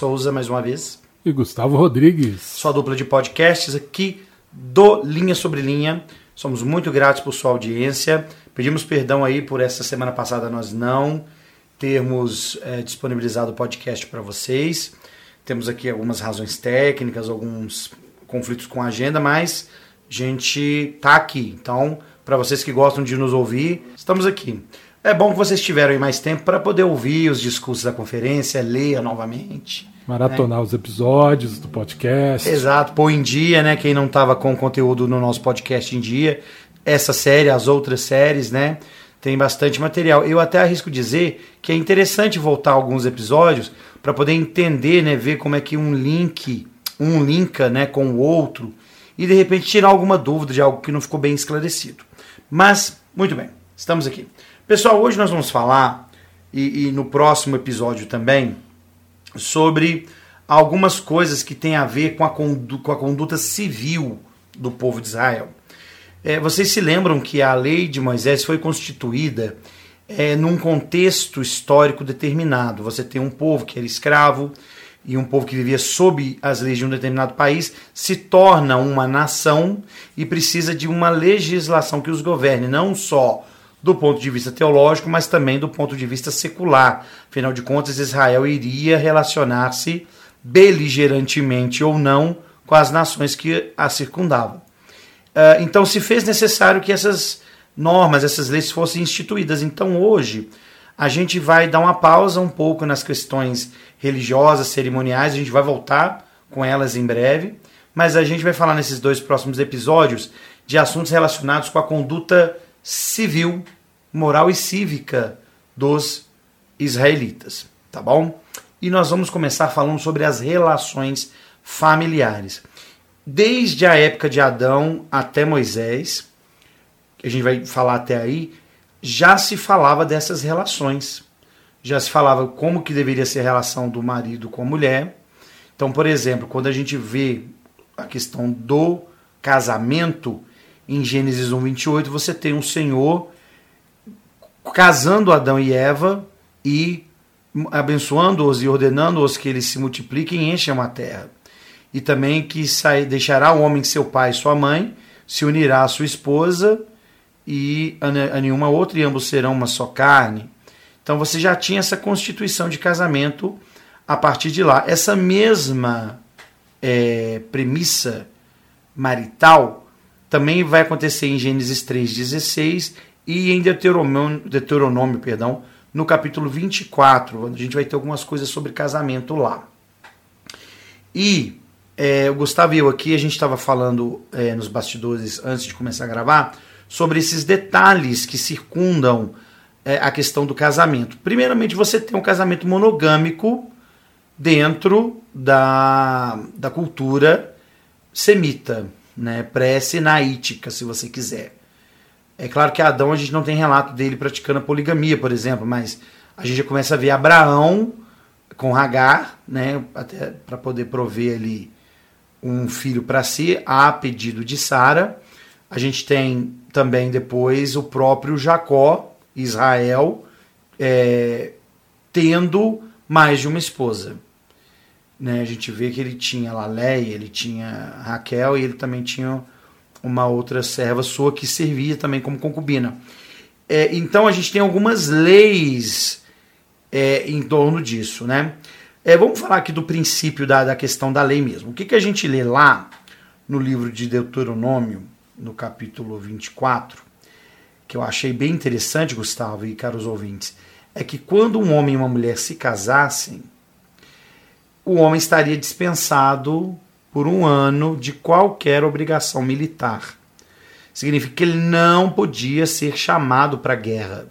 Souza mais uma vez. E Gustavo Rodrigues. Sua dupla de podcasts aqui do Linha Sobre Linha. Somos muito gratos por sua audiência. Pedimos perdão aí por essa semana passada nós não termos é, disponibilizado o podcast para vocês. Temos aqui algumas razões técnicas, alguns conflitos com a agenda, mas a gente tá aqui. Então, para vocês que gostam de nos ouvir, estamos aqui. É bom que vocês tiveram aí mais tempo para poder ouvir os discursos da conferência, ler novamente. Maratonar né? os episódios do podcast. Exato, pôr em dia, né? Quem não estava com o conteúdo no nosso podcast em dia. Essa série, as outras séries, né? Tem bastante material. Eu até arrisco dizer que é interessante voltar alguns episódios para poder entender, né? Ver como é que um link, um linka né, com o outro e de repente tirar alguma dúvida de algo que não ficou bem esclarecido. Mas, muito bem, estamos aqui. Pessoal, hoje nós vamos falar, e, e no próximo episódio também, sobre algumas coisas que têm a ver com a, com a conduta civil do povo de Israel. É, vocês se lembram que a lei de Moisés foi constituída é, num contexto histórico determinado. Você tem um povo que era escravo e um povo que vivia sob as leis de um determinado país se torna uma nação e precisa de uma legislação que os governe, não só do ponto de vista teológico, mas também do ponto de vista secular. Afinal de contas, Israel iria relacionar-se beligerantemente ou não com as nações que a circundavam. Ah, então, se fez necessário que essas normas, essas leis fossem instituídas. Então, hoje, a gente vai dar uma pausa um pouco nas questões religiosas, cerimoniais, a gente vai voltar com elas em breve, mas a gente vai falar nesses dois próximos episódios de assuntos relacionados com a conduta civil, moral e cívica dos israelitas, tá bom? E nós vamos começar falando sobre as relações familiares. Desde a época de Adão até Moisés, que a gente vai falar até aí, já se falava dessas relações. Já se falava como que deveria ser a relação do marido com a mulher. Então, por exemplo, quando a gente vê a questão do casamento, em Gênesis 1, 28, você tem um Senhor casando Adão e Eva e abençoando-os e ordenando-os que eles se multipliquem e encham a terra. E também que sai, deixará o homem seu pai e sua mãe, se unirá à sua esposa e a nenhuma outra, e ambos serão uma só carne. Então você já tinha essa constituição de casamento a partir de lá. Essa mesma é, premissa marital também vai acontecer em Gênesis 3,16 e em Deuteronômio, Deuteronômio perdão, no capítulo 24. A gente vai ter algumas coisas sobre casamento lá. E é, o Gustavo e eu aqui, a gente estava falando é, nos bastidores antes de começar a gravar sobre esses detalhes que circundam é, a questão do casamento. Primeiramente, você tem um casamento monogâmico dentro da, da cultura semita né, pré-sinaítica, se você quiser. É claro que Adão a gente não tem relato dele praticando a poligamia, por exemplo, mas a gente já começa a ver Abraão com Hagar, né, até para poder prover ali um filho para si, a pedido de Sara. A gente tem também depois o próprio Jacó, Israel, é, tendo mais de uma esposa. Né? A gente vê que ele tinha lá Leia, ele tinha Raquel e ele também tinha uma outra serva sua que servia também como concubina. É, então a gente tem algumas leis é, em torno disso. Né? É, vamos falar aqui do princípio da, da questão da lei mesmo. O que, que a gente lê lá no livro de Deuteronômio, no capítulo 24, que eu achei bem interessante, Gustavo e caros ouvintes, é que quando um homem e uma mulher se casassem, o homem estaria dispensado por um ano de qualquer obrigação militar. Significa que ele não podia ser chamado para a guerra.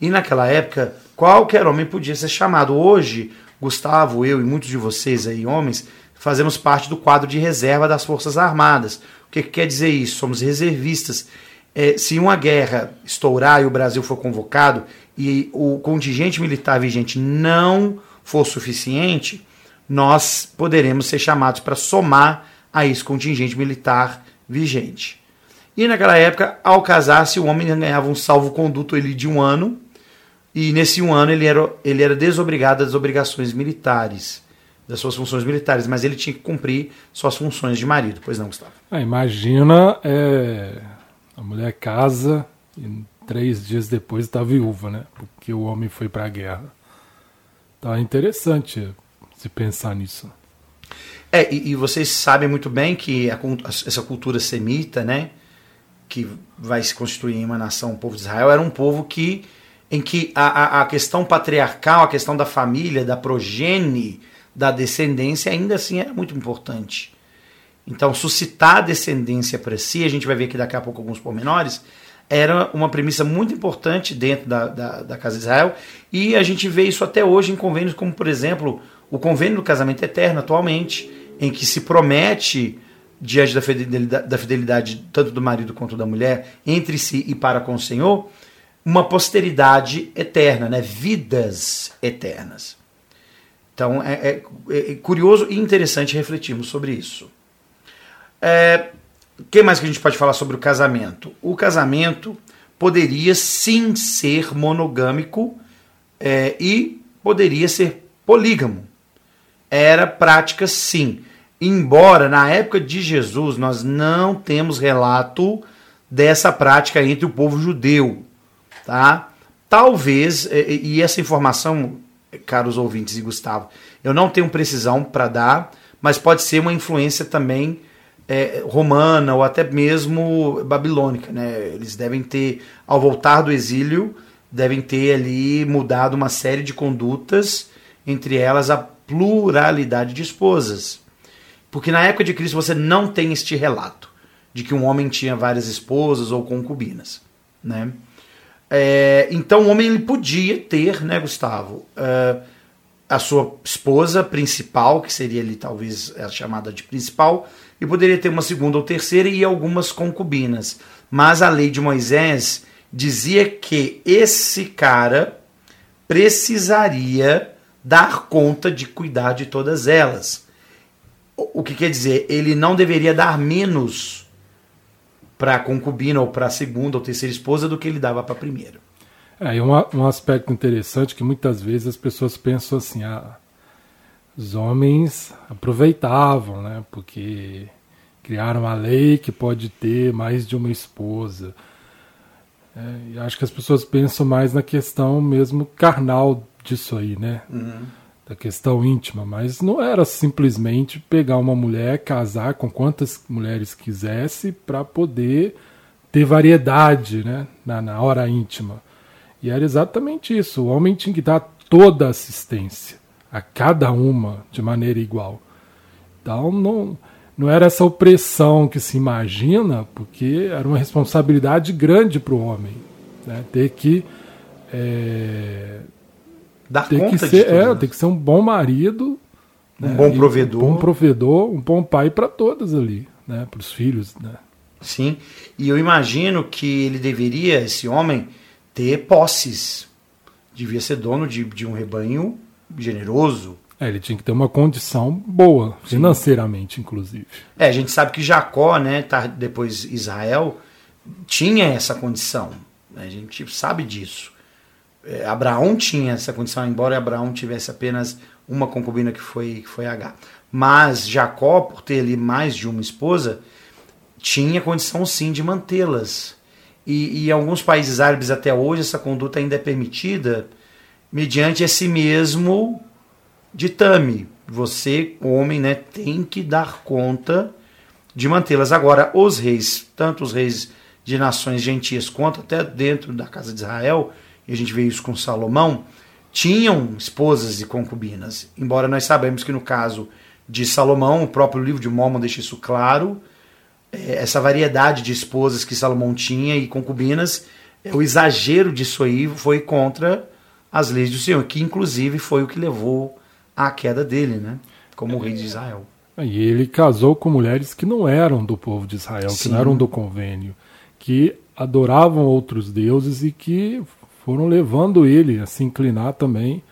E naquela época, qualquer homem podia ser chamado. Hoje, Gustavo, eu e muitos de vocês aí, homens, fazemos parte do quadro de reserva das Forças Armadas. O que, que quer dizer isso? Somos reservistas. É, se uma guerra estourar e o Brasil for convocado e o contingente militar vigente não for suficiente, nós poderemos ser chamados para somar a esse contingente militar vigente. E naquela época, ao casar-se, o homem ganhava um salvo-conduto de um ano, E nesse um ano ele era, ele era desobrigado das obrigações militares, das suas funções militares, mas ele tinha que cumprir suas funções de marido. Pois não, Gustavo? Ah, imagina é, a mulher casa e três dias depois está viúva, né? Porque o homem foi para a guerra. Tá interessante se pensar nisso. É, e, e, vocês sabem muito bem que a, essa cultura semita, né, que vai se constituir em uma nação, o povo de Israel, era um povo que em que a, a, a questão patriarcal, a questão da família, da progenie, da descendência, ainda assim era muito importante. Então, suscitar descendência para si, a gente vai ver aqui daqui a pouco alguns pormenores, era uma premissa muito importante dentro da, da, da, Casa de Israel, e a gente vê isso até hoje em convênios como, por exemplo, o convênio do casamento eterno, atualmente, em que se promete, diante da fidelidade, da fidelidade tanto do marido quanto da mulher, entre si e para com o Senhor, uma posteridade eterna, né? vidas eternas. Então é, é, é curioso e interessante refletirmos sobre isso. É, o que mais que a gente pode falar sobre o casamento? O casamento poderia sim ser monogâmico é, e poderia ser polígamo. Era prática sim. Embora na época de Jesus nós não temos relato dessa prática entre o povo judeu, tá? Talvez e essa informação, caros ouvintes e Gustavo, eu não tenho precisão para dar, mas pode ser uma influência também é, romana ou até mesmo babilônica, né? Eles devem ter, ao voltar do exílio, devem ter ali mudado uma série de condutas, entre elas a pluralidade de esposas. Porque na época de Cristo você não tem este relato de que um homem tinha várias esposas ou concubinas, né? É, então o homem ele podia ter, né, Gustavo, é, a sua esposa principal, que seria ali talvez a chamada de principal, e poderia ter uma segunda ou terceira e algumas concubinas. Mas a lei de Moisés dizia que esse cara precisaria dar conta de cuidar de todas elas. O que quer dizer? Ele não deveria dar menos para a concubina ou para a segunda ou terceira esposa do que ele dava para a primeira. É, um, um aspecto interessante que muitas vezes as pessoas pensam assim, ah, os homens aproveitavam, né? Porque criaram a lei que pode ter mais de uma esposa. É, acho que as pessoas pensam mais na questão mesmo carnal disso aí, né? Uhum. Da questão íntima, mas não era simplesmente pegar uma mulher, casar com quantas mulheres quisesse para poder ter variedade, né? Na, na hora íntima. E era exatamente isso. O homem tinha que dar toda a assistência a cada uma de maneira igual. Então não, não era essa opressão que se imagina, porque era uma responsabilidade grande para o homem. Né? Ter que. É, Dar ter conta que ser, tudo, é, né? ter que ser um bom marido. Um né? bom provedor. Um bom provedor, um bom pai para todas ali, né? para os filhos. Né? Sim, e eu imagino que ele deveria, esse homem, ter posses. Devia ser dono de, de um rebanho generoso. É, ele tinha que ter uma condição boa, Sim. financeiramente, inclusive. É, a gente sabe que Jacó, né, tá, depois Israel, tinha essa condição. A gente sabe disso. É, Abraão tinha essa condição, embora Abraão tivesse apenas uma concubina que foi, que foi H. Mas Jacó, por ter ali mais de uma esposa, tinha condição sim de mantê-las. E, e, em alguns países árabes até hoje essa conduta ainda é permitida mediante esse mesmo ditame. Você, homem, né, tem que dar conta de mantê-las. Agora, os reis, tanto os reis de nações gentias quanto até dentro da casa de Israel, e a gente vê isso com Salomão, tinham esposas e concubinas. Embora nós sabemos que no caso de Salomão, o próprio livro de Mormon deixa isso claro, é, essa variedade de esposas que Salomão tinha e concubinas, é, o exagero disso aí foi contra as leis do Senhor, que inclusive foi o que levou à queda dele, né? Como o rei de Israel. E ele casou com mulheres que não eram do povo de Israel, Sim. que não eram do convênio, que adoravam outros deuses e que foram levando ele a se inclinar também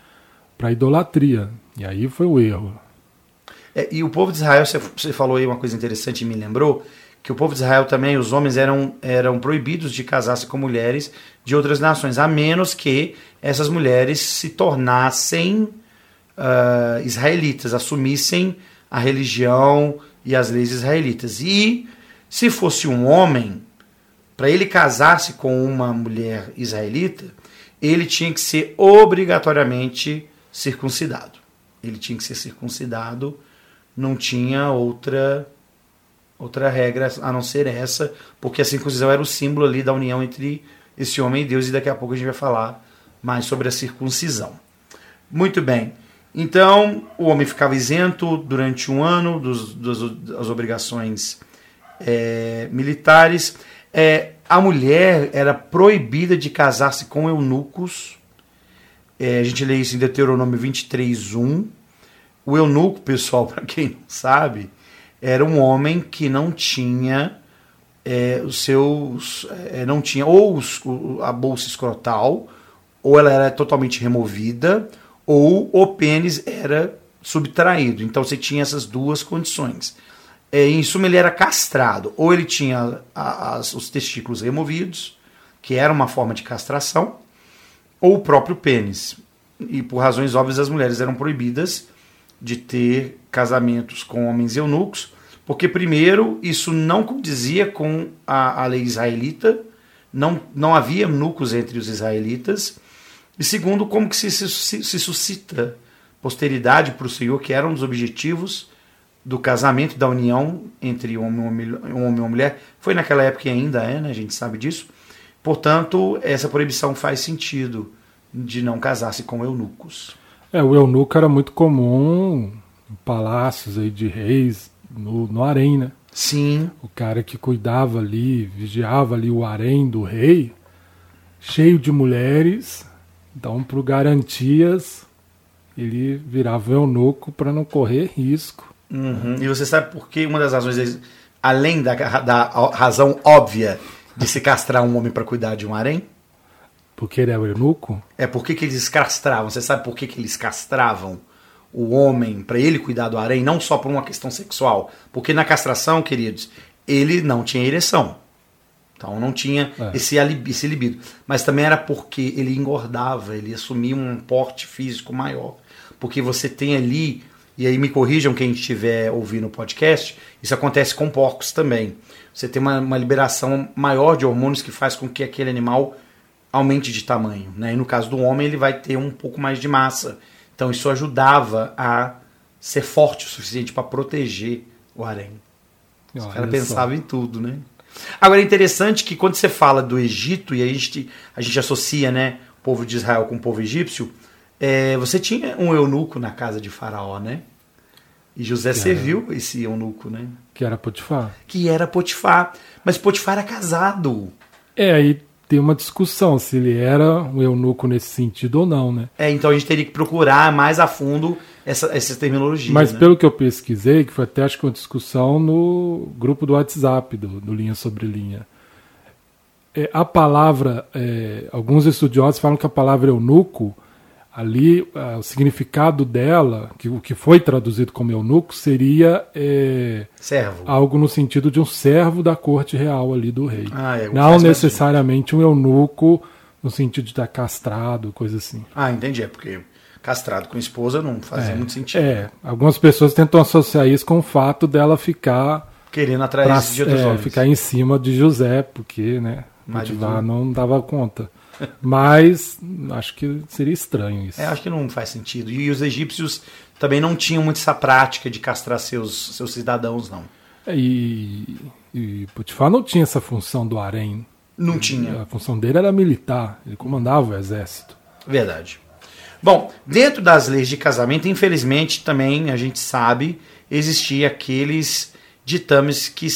para a idolatria. E aí foi o erro. É, e o povo de Israel, você falou aí uma coisa interessante e me lembrou, que o povo de Israel também, os homens eram, eram proibidos de casar-se com mulheres de outras nações, a menos que essas mulheres se tornassem uh, israelitas, assumissem a religião e as leis israelitas. E se fosse um homem, para ele casar-se com uma mulher israelita, ele tinha que ser obrigatoriamente circuncidado. Ele tinha que ser circuncidado, não tinha outra outra regra a não ser essa, porque a circuncisão era o símbolo ali da união entre esse homem e Deus, e daqui a pouco a gente vai falar mais sobre a circuncisão. Muito bem. Então, o homem ficava isento durante um ano dos, dos das obrigações é, militares. É, a mulher era proibida de casar-se com eunucos. É, a gente lê isso em Deuteronômio 23.1. O eunuco, pessoal, para quem não sabe, era um homem que não tinha é, os seus. É, não tinha ou os, a bolsa escrotal, ou ela era totalmente removida, ou o pênis era subtraído. Então você tinha essas duas condições. É, em suma, ele era castrado. Ou ele tinha as, os testículos removidos, que era uma forma de castração, ou o próprio pênis. E por razões óbvias, as mulheres eram proibidas de ter casamentos com homens eunucos, porque, primeiro, isso não condizia com a, a lei israelita, não, não havia eunucos entre os israelitas, e segundo, como que se, se, se suscita posteridade para o Senhor, que era um dos objetivos do casamento, da união entre um homem, e uma mulher. Foi naquela época e ainda é, né? a gente sabe disso. Portanto, essa proibição faz sentido de não casar-se com eunucos. É, o eunuco era muito comum em palácios aí de reis no, no harém, né? Sim. O cara que cuidava ali, vigiava ali o harém do rei, cheio de mulheres, então por garantias ele virava eunuco para não correr risco. Uhum. E você sabe por que uma das razões, além da, da razão óbvia de se castrar um homem para cuidar de um harém? Porque ele é o eunuco? É, por que, eles castravam? Você sabe por que, que eles castravam o homem para ele cuidar do harém? Não só por uma questão sexual. Porque na castração, queridos, ele não tinha ereção. Então não tinha é. esse, esse libido. Mas também era porque ele engordava, ele assumia um porte físico maior. Porque você tem ali, e aí me corrijam quem estiver ouvindo o podcast, isso acontece com porcos também. Você tem uma, uma liberação maior de hormônios que faz com que aquele animal aumente de tamanho. Né? E no caso do homem, ele vai ter um pouco mais de massa. Então isso ajudava a ser forte o suficiente para proteger o harém. Os caras pensavam em tudo, né? Agora é interessante que quando você fala do Egito, e a gente, a gente associa né, o povo de Israel com o povo egípcio, é, você tinha um eunuco na casa de Faraó, né? E José que serviu era. esse eunuco, né? Que era Potifar. Que era Potifar. Mas Potifar era casado. É, aí tem uma discussão se ele era um eunuco nesse sentido ou não, né? É, então a gente teria que procurar mais a fundo essa, essa terminologia. Mas né? pelo que eu pesquisei, que foi até acho que uma discussão no grupo do WhatsApp, do, do Linha Sobre Linha, é, a palavra, é, alguns estudiosos falam que a palavra eunuco ali uh, o significado dela, que o que foi traduzido como eunuco, seria é, servo. algo no sentido de um servo da corte real ali do rei. Ah, é, Não necessariamente um eunuco no sentido de estar castrado, coisa assim. Ah, entendi. É porque castrado com esposa não fazia é, muito sentido. É, algumas pessoas tentam associar isso com o fato dela ficar querendo atrás de outros é, homens. ficar em cima de José, porque, né, Motivar não dava conta. Mas acho que seria estranho isso. É, acho que não faz sentido. E os egípcios também não tinham muito essa prática de castrar seus, seus cidadãos, não. É, e, e Potifar não tinha essa função do harém. Não tinha. A função dele era militar, ele comandava o exército. Verdade. Bom, dentro das leis de casamento, infelizmente também a gente sabe, existia aqueles ditames que,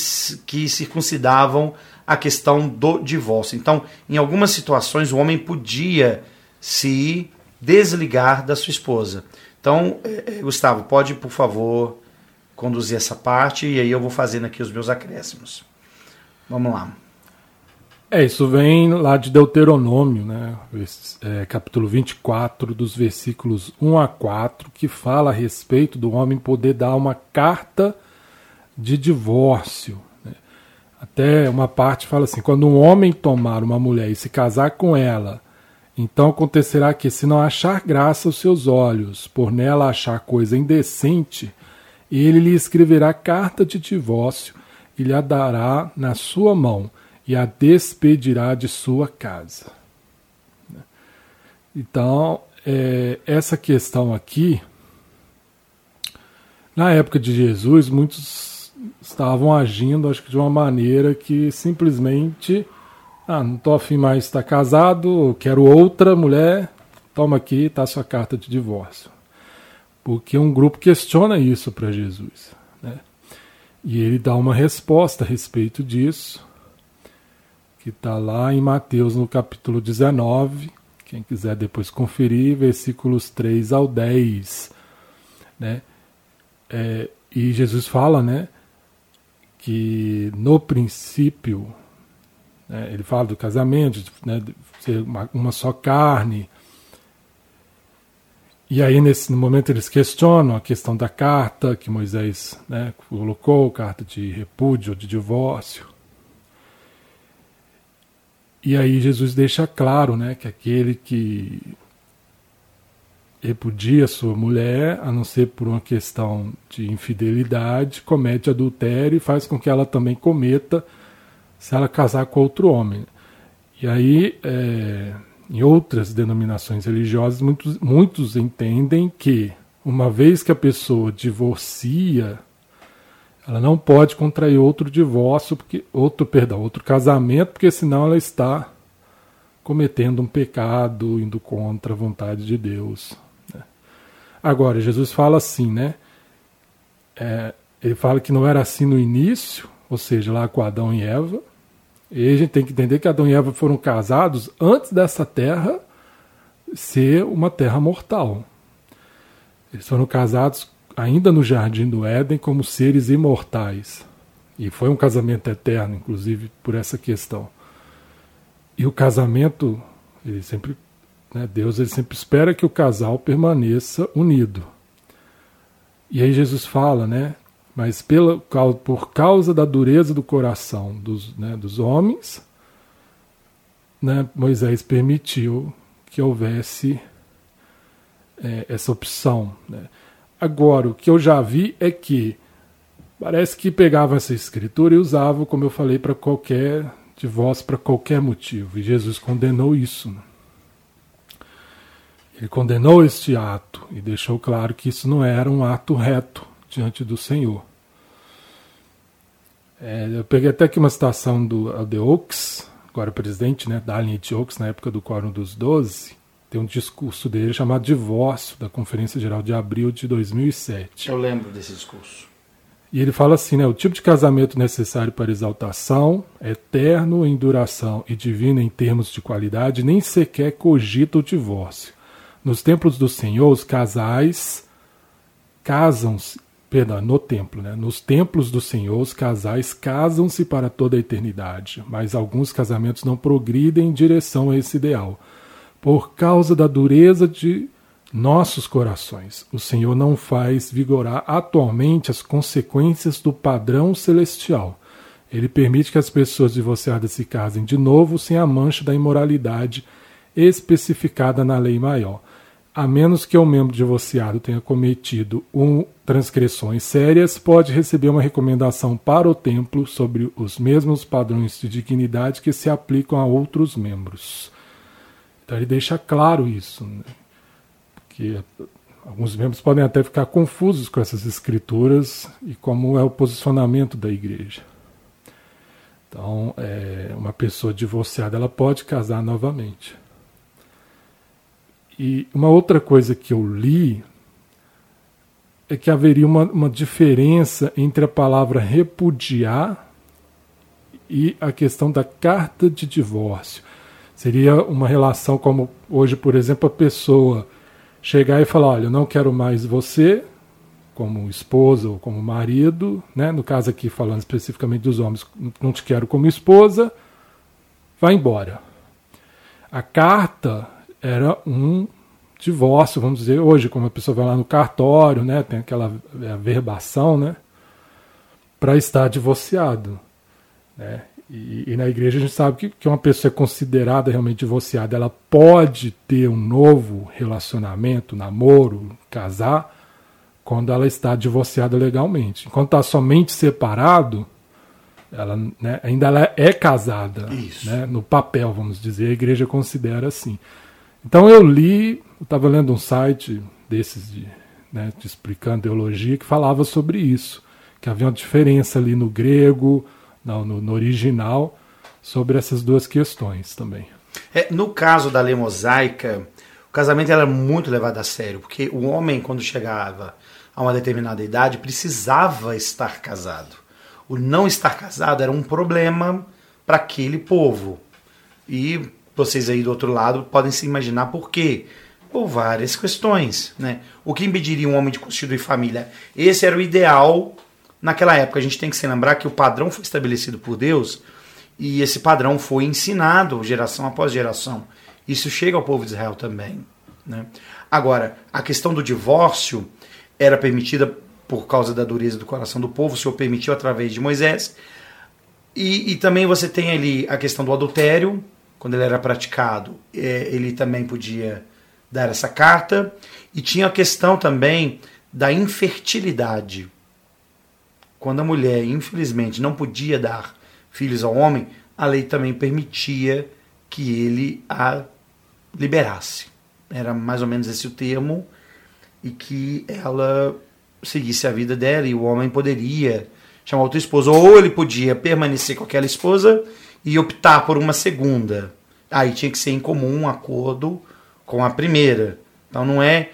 que circuncidavam a questão do divórcio. Então, em algumas situações, o homem podia se desligar da sua esposa. Então, eh, Gustavo, pode, por favor, conduzir essa parte e aí eu vou fazendo aqui os meus acréscimos. Vamos lá. É, isso vem lá de Deuteronômio, né? É, capítulo 24, dos versículos 1 a 4, que fala a respeito do homem poder dar uma carta de divórcio Até uma parte fala assim: quando um homem tomar uma mulher e se casar com ela, então acontecerá que, se não achar graça aos seus olhos, por nela achar coisa indecente, ele lhe escreverá carta de divórcio e lhe a dará na sua mão e a despedirá de sua casa. Então, é, essa questão aqui, na época de Jesus, muitos estavam agindo, acho que de uma maneira que simplesmente, ah, não estou afim mais de estar casado, quero outra mulher, toma aqui, a sua carta de divórcio. Porque um grupo questiona isso para Jesus. Né? E ele dá uma resposta a respeito disso, que está lá em Mateus no capítulo 19, quem quiser depois conferir, versículos 3 ao 10. Né? É, e Jesus fala né, que no princípio, né, ele fala do casamento, né, de ser uma, uma só carne, e aí, nesse momento, eles questionam a questão da carta que Moisés né, colocou, carta de repúdio, de divórcio. E aí Jesus deixa claro né, que aquele que repudia sua mulher, a não ser por uma questão de infidelidade, comete adultério e faz com que ela também cometa se ela casar com outro homem. E aí, é, em outras denominações religiosas, muitos, muitos entendem que, uma vez que a pessoa divorcia, ela não pode contrair outro divórcio, porque, outro, perdão, outro casamento, porque senão ela está cometendo um pecado, indo contra a vontade de Deus. Agora, Jesus fala assim, né? É, ele fala que não era assim no início, ou seja, lá com Adão e Eva, e a gente tem que entender que Adão e Eva foram casados antes dessa terra ser uma terra mortal. Eles foram casados ainda no jardim do Éden como seres imortais. E foi um casamento eterno, inclusive, por essa questão. E o casamento, ele sempre, né, Deus ele sempre espera que o casal permaneça unido. E aí Jesus fala, né, mas pela, por causa da dureza do coração dos, né, dos homens, né, Moisés permitiu que houvesse é, essa opção. Né. Agora, o que eu já vi é que parece que pegavam essa escritura e usavam, como eu falei, para qualquer divórcio, para qualquer motivo. E Jesus condenou isso. Né. Ele condenou este ato e deixou claro que isso não era um ato reto diante do Senhor. É, eu peguei até aqui uma citação do Aldeox, agora presidente né, da Oaks, na época do Quórum dos Doze, tem um discurso dele chamado Divórcio, da Conferência Geral de Abril de 2007. Eu lembro desse discurso. E ele fala assim, né, o tipo de casamento necessário para exaltação, eterno em duração e divino em termos de qualidade, nem sequer cogita o divórcio. Nos templos do Senhor, os casais casam-se perdão, no templo, né? Nos templos do Senhor, os casais casam-se para toda a eternidade, mas alguns casamentos não progridem em direção a esse ideal. Por causa da dureza de nossos corações, o Senhor não faz vigorar atualmente as consequências do padrão celestial. Ele permite que as pessoas divorciadas se casem de novo sem a mancha da imoralidade especificada na lei maior a menos que o membro divorciado tenha cometido um, transgressões sérias, pode receber uma recomendação para o templo sobre os mesmos padrões de dignidade que se aplicam a outros membros. Então ele deixa claro isso, né? que alguns membros podem até ficar confusos com essas escrituras e como é o posicionamento da igreja. Então, é, uma pessoa divorciada ela pode casar novamente. E uma outra coisa que eu li é que haveria uma, uma diferença entre a palavra repudiar e a questão da carta de divórcio. Seria uma relação como hoje, por exemplo, a pessoa chegar e falar: Olha, eu não quero mais você como esposa ou como marido, né? no caso aqui falando especificamente dos homens, não te quero como esposa, vai embora. A carta era um divórcio, vamos dizer, hoje, como a pessoa vai lá no cartório, né, tem aquela verbação, né, para estar divorciado. Né? E, e, na igreja a gente sabe que, que uma pessoa é considerada realmente divorciada, ela pode ter um novo relacionamento, namoro, casar, quando ela está divorciada legalmente. Enquanto está somente separado, ela né, ainda ela é casada, né, no papel, vamos dizer, a igreja considera assim. Então eu li, eu estava lendo um site desses de, né, explicando teologia que falava sobre isso, que havia uma diferença ali no grego, no, no, no original, sobre essas duas questões também. É, no caso da lei mosaica, o casamento era muito levado a sério, porque o homem, quando chegava a uma determinada idade, precisava estar casado. O não estar casado era um problema para aquele povo. E vocês aí do outro lado podem se imaginar por quê. Por várias questões. Né? O que impediria um homem de constituir família? Esse era o ideal naquela época. A gente tem que se lembrar que o padrão foi estabelecido por Deus e esse padrão foi ensinado geração após geração. Isso chega ao povo de Israel também. Né? Agora, a questão do divórcio era permitida por causa da dureza do coração do povo, o Senhor permitiu através de Moisés. E, e também você tem ali a questão do adultério, quando ele era praticado, é, ele também podia dar essa carta. E tinha a questão também da infertilidade. Quando a mulher, infelizmente, não podia dar filhos ao homem, a lei também permitia que ele a liberasse. Era mais ou menos esse o termo, e que ela seguisse a vida dela e o homem poderia chamar outra esposa. Ou ele podia permanecer com aquela esposa e optar por uma segunda. Aí tinha que ser em comum um acordo com a primeira. Então não é,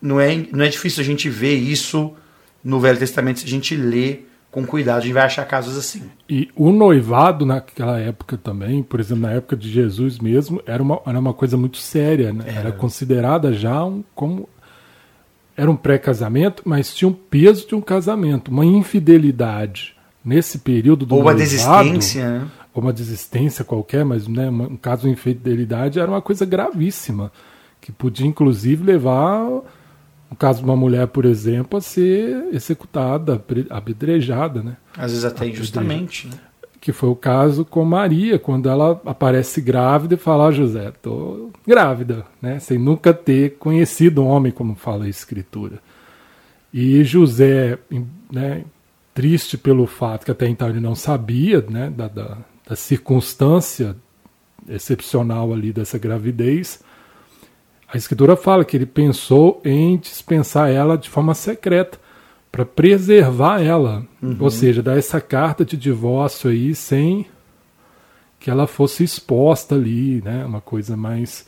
não é, não é difícil a gente ver isso no Velho Testamento se a gente lê com cuidado, a gente vai achar casos assim. E o noivado naquela época também, por exemplo, na época de Jesus mesmo, era uma, era uma coisa muito séria, né? Era, era considerada já um, como era um pré-casamento, mas tinha um peso de um casamento, uma infidelidade nesse período do ou noivado, desistência, né? Ou uma desistência qualquer, mas né, um caso de infidelidade era uma coisa gravíssima que podia inclusive levar no caso de uma mulher, por exemplo, a ser executada, apedrejada, né? Às vezes até injustamente, né? Que foi o caso com Maria, quando ela aparece grávida e fala, ah, José, tô grávida, né? Sem nunca ter conhecido um homem, como fala a escritura. E José, né, triste pelo fato que até então ele não sabia, né, da, da, da circunstância excepcional ali dessa gravidez, a escritura fala que ele pensou em dispensar ela de forma secreta para preservar ela, uhum. ou seja, dar essa carta de divórcio aí sem que ela fosse exposta ali, né, uma coisa mais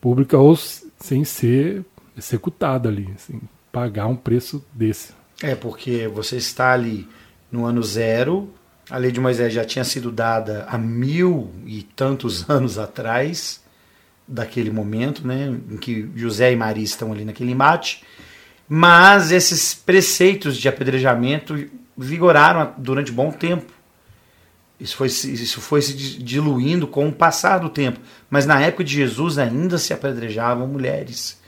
pública ou sem ser executada ali, assim, pagar um preço desse. É porque você está ali no ano zero, a lei de Moisés já tinha sido dada há mil e tantos anos atrás daquele momento, né, em que José e Maria estão ali naquele embate, mas esses preceitos de apedrejamento vigoraram durante bom tempo. Isso foi, isso foi se diluindo com o passar do tempo. Mas na época de Jesus ainda se apedrejavam mulheres,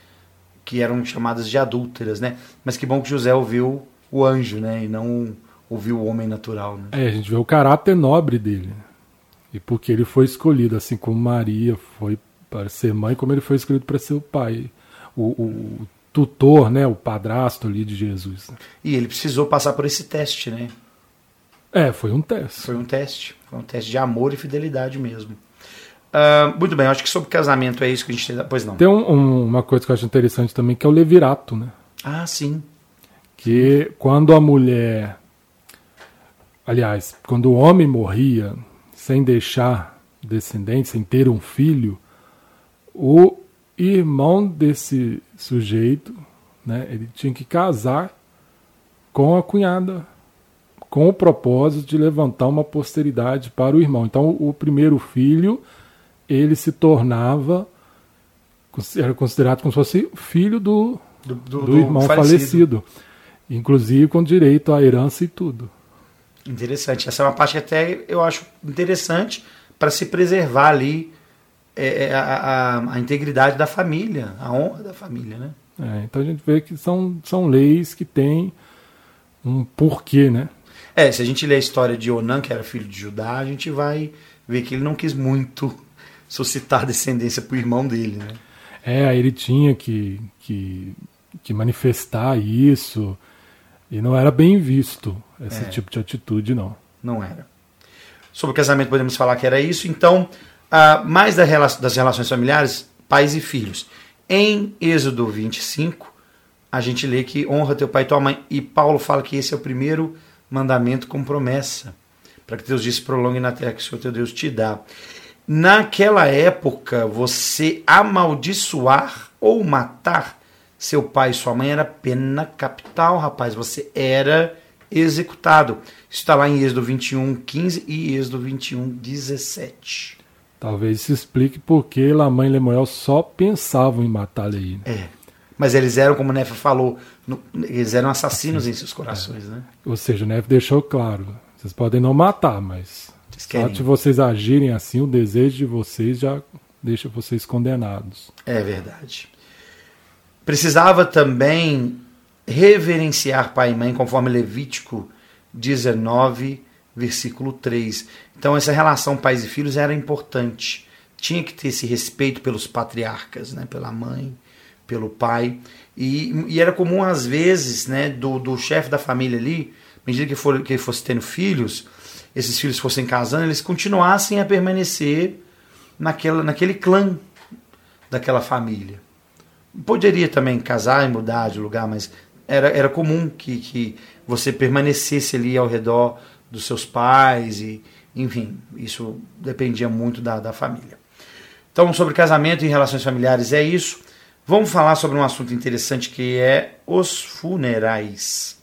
que eram chamadas de adúlteras, né? Mas que bom que José ouviu o anjo, né? E não ouviu o homem natural. Né? É, a gente vê o caráter nobre dele. E porque ele foi escolhido, assim como Maria foi para ser mãe, como ele foi escolhido para ser o pai, o, o, tutor, né, o padrasto ali de Jesus. E ele precisou passar por esse teste, né? É, foi um teste. Foi um teste, foi um teste de amor e fidelidade mesmo. Uh, muito bem, acho que sobre casamento é isso que a gente tem. Pois não. Tem um, um, uma coisa que eu acho interessante também, que é o levirato, né? Ah, sim. Que quando a mulher. Aliás, quando o homem morria sem deixar descendentes, sem ter um filho, o irmão desse sujeito, né, ele tinha que casar com a cunhada, com o propósito de levantar uma posteridade para o irmão. Então, o primeiro filho, ele se tornava, era considerado como se fosse filho do, do, do, do irmão falecido. falecido. Inclusive com direito à herança e tudo. Interessante. Essa é uma parte que até eu acho interessante para se preservar ali é, é, a, a, a, integridade da família, a honra da família, né? É, então a gente vê que são, são leis que têm um porquê, né? É, se a gente ler a história de Onan, que era filho de Judá, a gente vai ver que ele não quis muito suscitar descendência para o irmão dele, né? É, ele tinha que, que, que manifestar isso, e não era bem visto esse é. tipo de atitude, não. Não era. Sobre o casamento podemos falar que era isso. Então, uh, mais das relações familiares, pais e filhos. Em Êxodo 25, a gente lê que honra teu pai e tua mãe. E Paulo fala que esse é o primeiro mandamento com promessa. Para que Deus disse prolongue na terra que o Senhor teu Deus te dá. Naquela época, você amaldiçoar ou matar seu pai e sua mãe era pena capital, rapaz. Você era executado. Isso está lá em Êxodo 21, 15 e Êxodo 21, 17. Talvez se explique porque Lamã e Lemuel só pensavam em matar Leí. Né? É. Mas eles eram, como o Nefe falou, no, eles eram assassinos em seus corações, é. né? Ou seja, o Nefe deixou claro: vocês podem não matar, mas só de vocês agirem assim, o desejo de vocês já deixa vocês condenados. É verdade. Precisava também reverenciar pai e mãe, conforme Levítico 19, versículo 3. Então, essa relação pais e filhos era importante. Tinha que ter esse respeito pelos patriarcas, né? pela mãe, pelo pai. E, e era comum, às vezes, né, do, do chefe da família ali, à medida que, for, que ele fosse tendo filhos, esses filhos fossem casando, eles continuassem a permanecer naquela, naquele clã daquela família. Poderia também casar e mudar de lugar, mas era, era comum que, que você permanecesse ali ao redor dos seus pais e, enfim, isso dependia muito da, da família. Então, sobre casamento e relações familiares é isso. Vamos falar sobre um assunto interessante que é os funerais.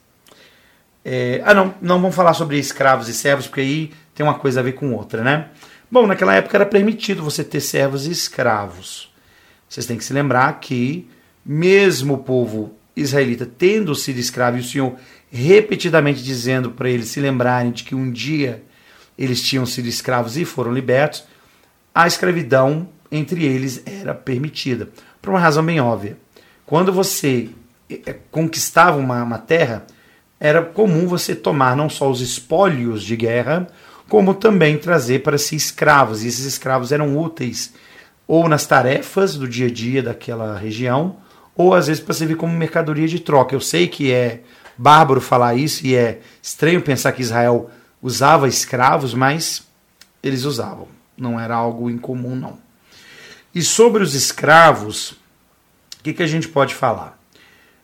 É, ah, não, não vamos falar sobre escravos e servos, porque aí tem uma coisa a ver com outra, né? Bom, naquela época era permitido você ter servos e escravos. Vocês têm que se lembrar que, mesmo o povo israelita tendo sido escravo, e o Senhor repetidamente dizendo para eles se lembrarem de que um dia eles tinham sido escravos e foram libertos, a escravidão entre eles era permitida. Por uma razão bem óbvia. Quando você eh, eh, conquistava uma, uma terra, era comum você tomar não só os espólios de guerra, como também trazer para si escravos. E esses escravos eram úteis ou nas tarefas do dia a dia daquela região, ou às vezes para servir como mercadoria de troca. Eu sei que é bárbaro falar isso e é estranho pensar que Israel usava escravos, mas eles usavam. Não era algo incomum, não. E sobre os escravos, o que, que a gente pode falar?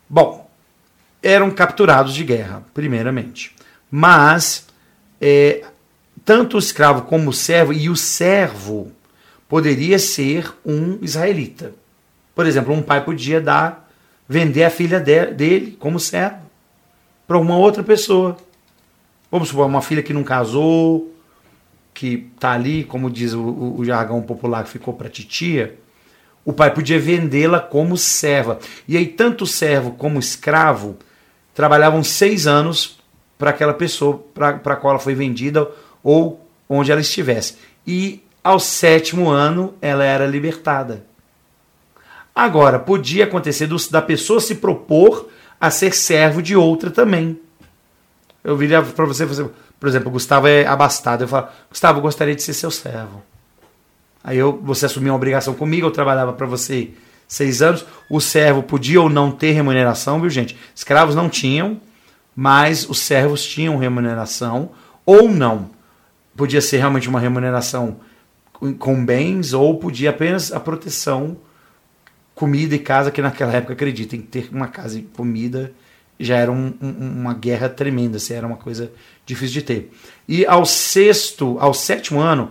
Bom, eram capturados de guerra, primeiramente. Mas é, tanto o escravo como o servo, e o servo poderia ser um israelita. Por exemplo, um pai podia dar, vender a filha dele como servo para uma outra pessoa. Vamos supor, uma filha que não casou, que está ali, como diz o, o, jargão popular, que ficou para titia, o pai podia vendê-la como serva. E aí, tanto servo como escravo trabalhavam seis anos para aquela pessoa para a qual ela foi vendida ou onde ela estivesse. E ao sétimo ano ela era libertada. Agora, podia acontecer do, da pessoa se propor a ser servo de outra também. Eu viria para você, você, por exemplo, Gustavo é abastado. Eu falo, Gustavo, eu gostaria de ser seu servo. Aí eu, você assumiu uma obrigação comigo, eu trabalhava para você seis anos. O servo podia ou não ter remuneração, viu, gente? Escravos não tinham, mas os servos tinham remuneração ou não. Podia ser realmente uma remuneração com bens ou podia apenas a proteção, comida e casa, que naquela época, acreditem, ter uma casa e comida já era um, um, uma guerra tremenda, assim, era uma coisa difícil de ter. E ao sexto, ao sétimo ano,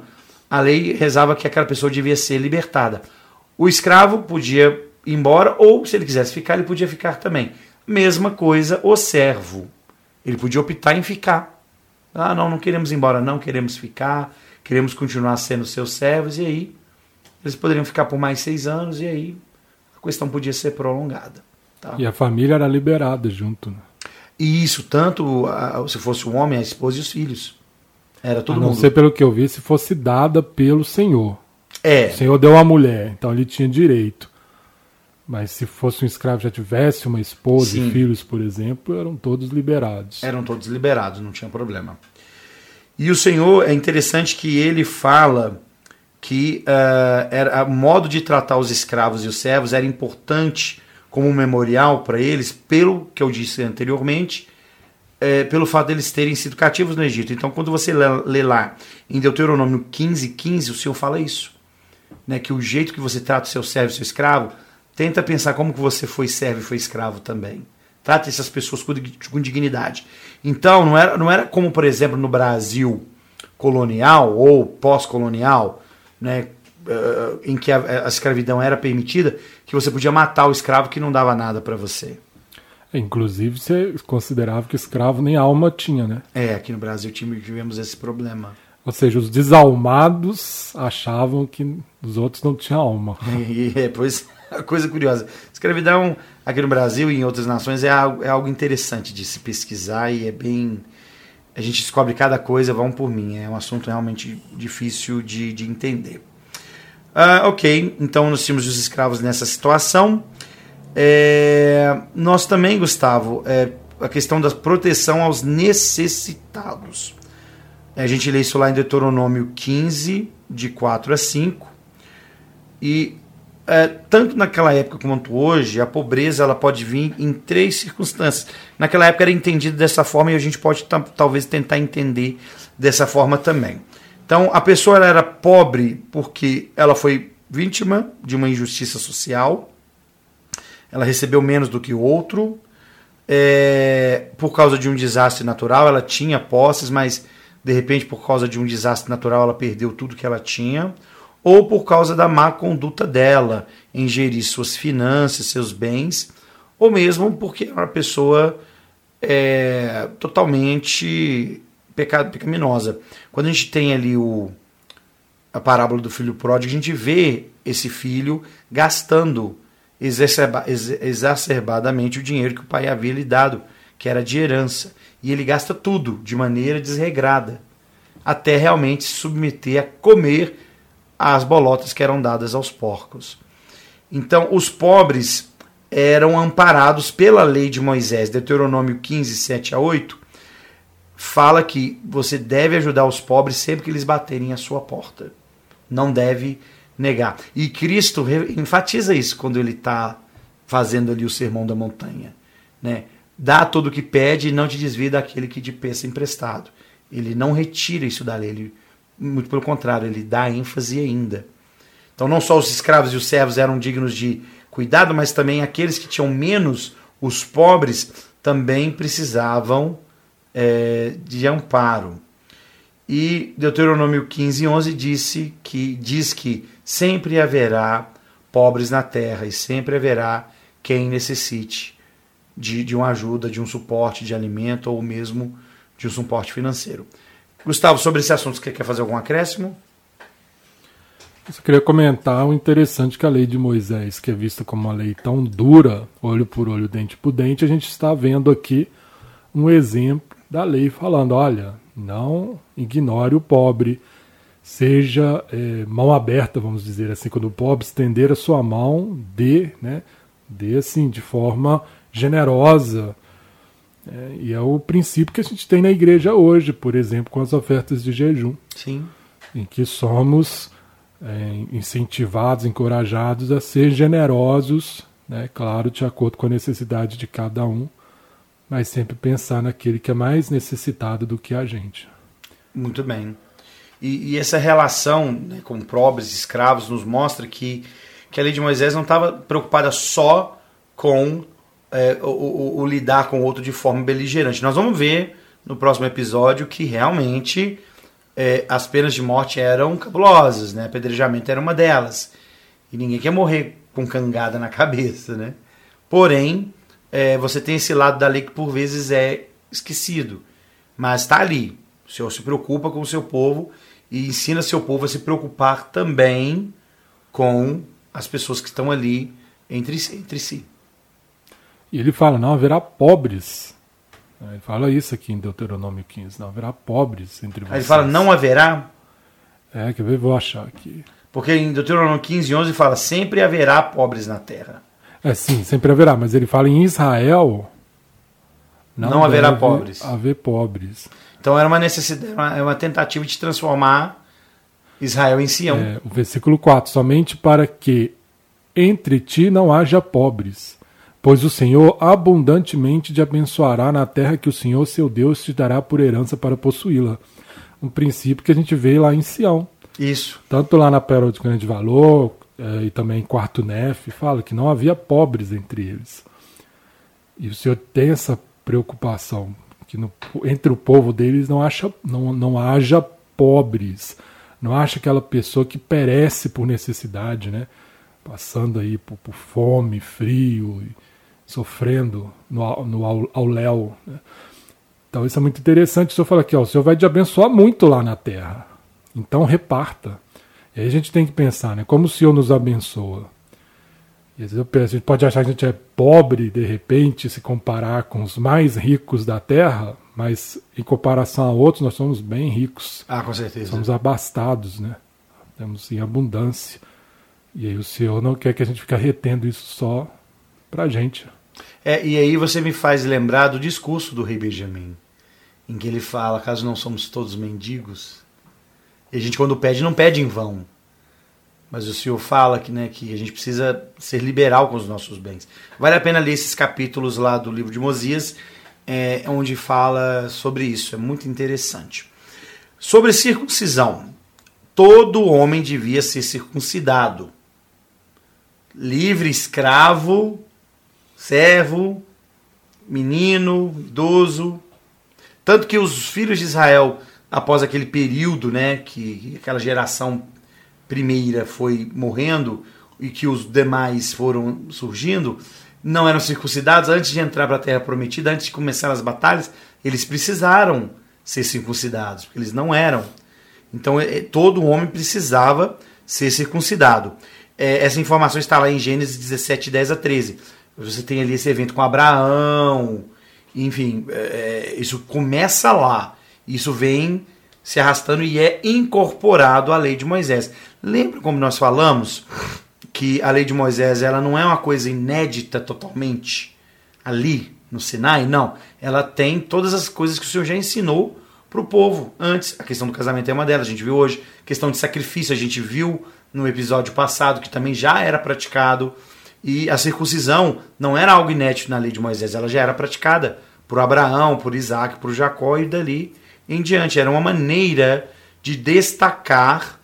a lei rezava que aquela pessoa devia ser libertada. O escravo podia ir embora, ou se ele quisesse ficar, ele podia ficar também. Mesma coisa o servo. Ele podia optar em ficar. Ah, não, não queremos ir embora, não, queremos ficar, queremos continuar sendo seus servos, e aí eles poderiam ficar por mais seis anos, e aí a questão podia ser prolongada. Tá? E a família era liberada junto. Né? E isso, tanto se fosse o homem, a esposa e os filhos. Era todo a não mundo. ser pelo que eu vi, se fosse dada pelo Senhor. É. O Senhor deu uma mulher, então ele tinha direito. Mas se fosse um escravo já tivesse uma esposa Sim. e filhos, por exemplo, eram todos liberados. Eram todos liberados, não tinha problema. E o Senhor, é interessante que ele fala que uh, era, o modo de tratar os escravos e os servos era importante como um memorial para eles, pelo que eu disse anteriormente, é, pelo fato deles terem sido cativos no Egito. Então, quando você lê, lê lá em Deuteronômio 15, 15, o Senhor fala isso. Né, que o jeito que você trata o seu servo e seu escravo, tenta pensar como que você foi servo e foi escravo também. Trata essas pessoas com, dignidade. Então, não era, não era como, por exemplo, no Brasil colonial ou pós-colonial, né, uh, em que a, a, escravidão era permitida, que você podia matar o escravo que não dava nada para você. Inclusive, você considerava que escravo nem alma tinha, né? É, aqui no Brasil tivemos esse problema. Ou seja, os desalmados achavam que os outros não tinham alma. E, e pois, coisa curiosa. Escravidão aqui no Brasil e em outras nações é algo, é algo interessante de se pesquisar e é bem. A gente descobre cada coisa, vão por mim. É um assunto realmente difícil de, de entender. Uh, ok, então nós tínhamos os escravos nessa situação. É, nós também, Gustavo, é, a questão da proteção aos necessitados. A gente lê isso lá em Deuteronômio 15, de 4 a 5. E é, tanto naquela época quanto hoje, a pobreza ela pode vir em três circunstâncias. Naquela época era entendido dessa forma e a gente pode talvez tentar entender dessa forma também. Então, a pessoa era pobre porque ela foi vítima de uma injustiça social, ela recebeu menos do que o outro, é, por causa de um desastre natural, ela tinha posses, mas de repente, por causa de um desastre natural, ela perdeu tudo que ela tinha, ou por causa da má conduta dela em gerir suas finanças, seus bens, ou mesmo porque é uma pessoa é, totalmente pecado, pecaminosa. Quando a gente tem ali o, a parábola do filho pródigo, a gente vê esse filho gastando exacerba, exacerbadamente o dinheiro que o pai havia lhe dado, que era de herança. E ele gasta tudo de maneira desregrada, até realmente se submeter a comer as bolotas que eram dadas aos porcos. Então, os pobres eram amparados pela lei de Moisés, Deuteronômio 15, 7 a 8, fala que você deve ajudar os pobres sempre que eles baterem a sua porta. Não deve negar. E Cristo enfatiza isso quando ele está fazendo ali o sermão da montanha. Né? Dá todo o que pede e não te desvia daquele que te pensa emprestado. Ele não retira isso da lei, ele, muito pelo contrário, ele dá ênfase ainda. Então, não só os escravos e os servos eram dignos de cuidado, mas também aqueles que tinham menos, os pobres, também precisavam é, de amparo. E Deuteronômio 15, 11 disse que, diz que sempre haverá pobres na terra e sempre haverá quem necessite de, de uma ajuda, de um suporte de alimento ou mesmo de um suporte financeiro. Gustavo, sobre esse assunto, você quer fazer algum acréscimo? Eu queria comentar o interessante que a lei de Moisés, que é vista como uma lei tão dura, olho por olho, dente por dente, a gente está vendo aqui um exemplo da lei falando: olha, não ignore o pobre, seja é, mão aberta, vamos dizer assim, quando o pobre estender a sua mão, dê, né, dê assim, de forma generosa. É, e é o princípio que a gente tem na igreja hoje, por exemplo, com as ofertas de jejum. Sim. Em que somos é, incentivados, encorajados a ser generosos, né, claro, de acordo com a necessidade de cada um, mas sempre pensar naquele que é mais necessitado do que a gente. Muito bem. E, e essa relação né, com pobres, escravos, nos mostra que, que a lei de Moisés não estava preocupada só com é, o, o, o, lidar com o outro de forma beligerante. Nós vamos ver no próximo episódio que realmente é, as penas de morte eram cabulosas, né? Apedrejamento era uma delas. E ninguém quer morrer com cangada na cabeça, né? Porém, é, você tem esse lado da lei que por vezes é esquecido, mas está ali. O Senhor se preocupa com o seu povo e ensina seu povo a se preocupar também com as pessoas que estão ali entre, entre si. E ele fala: não haverá pobres. Ele fala isso aqui em Deuteronômio 15: não haverá pobres entre vocês. Aí ele fala: não haverá. É, que eu vou achar aqui. Porque em Deuteronômio 15, 11 fala: sempre haverá pobres na terra. É sim, sempre haverá, mas ele fala em Israel. Não haverá pobres. Haver pobres. Então era uma necessidade, uma, uma tentativa de transformar Israel em Sião. É, o versículo 4: Somente para que entre ti não haja pobres, pois o Senhor abundantemente te abençoará na terra que o Senhor seu Deus te dará por herança para possuí-la. Um princípio que a gente vê lá em Sião. Isso. Tanto lá na Pérola de Grande Valor é, e também em Quarto Nef, fala que não havia pobres entre eles. E o Senhor tem essa preocupação que no, entre o povo deles não, acha, não, não haja pobres, não acha aquela pessoa que perece por necessidade, né? passando aí por, por fome, frio, sofrendo no, no, ao, ao léu. Né? Então isso é muito interessante. O Senhor fala aqui, ó, o Senhor vai te abençoar muito lá na terra. Então reparta. E aí a gente tem que pensar, né? Como o Senhor nos abençoa. E às vezes eu penso, a gente pode achar que a gente é pobre de repente se comparar com os mais ricos da terra, mas em comparação a outros nós somos bem ricos. Ah, com certeza. Somos abastados, né? Temos em abundância. E aí o Senhor não quer que a gente fique retendo isso só pra gente. É, e aí você me faz lembrar do discurso do rei Benjamin, em que ele fala, caso não somos todos mendigos, e a gente quando pede, não pede em vão. Mas o Senhor fala que, né, que a gente precisa ser liberal com os nossos bens. Vale a pena ler esses capítulos lá do livro de Mosias, é, onde fala sobre isso. É muito interessante. Sobre circuncisão. Todo homem devia ser circuncidado. Livre, escravo, servo, menino, idoso. Tanto que os filhos de Israel, após aquele período, né, que aquela geração primeira foi morrendo e que os demais foram surgindo, não eram circuncidados antes de entrar para a terra prometida, antes de começar as batalhas, eles precisaram ser circuncidados, porque eles não eram. Então é, todo homem precisava ser circuncidado. É, essa informação está lá em Gênesis 17, 10 a 13. Você tem ali esse evento com Abraão, enfim, é, isso começa lá. Isso vem se arrastando e é incorporado à lei de Moisés. Lembra como nós falamos que a lei de Moisés ela não é uma coisa inédita totalmente ali no Sinai? Não. Ela tem todas as coisas que o Senhor já ensinou para o povo antes. A questão do casamento é uma delas, a gente viu hoje. A questão de sacrifício, a gente viu no episódio passado que também já era praticado. E a circuncisão não era algo inédito na lei de Moisés, ela já era praticada por Abraão, por Isaac, por Jacó e dali em diante. Era uma maneira de destacar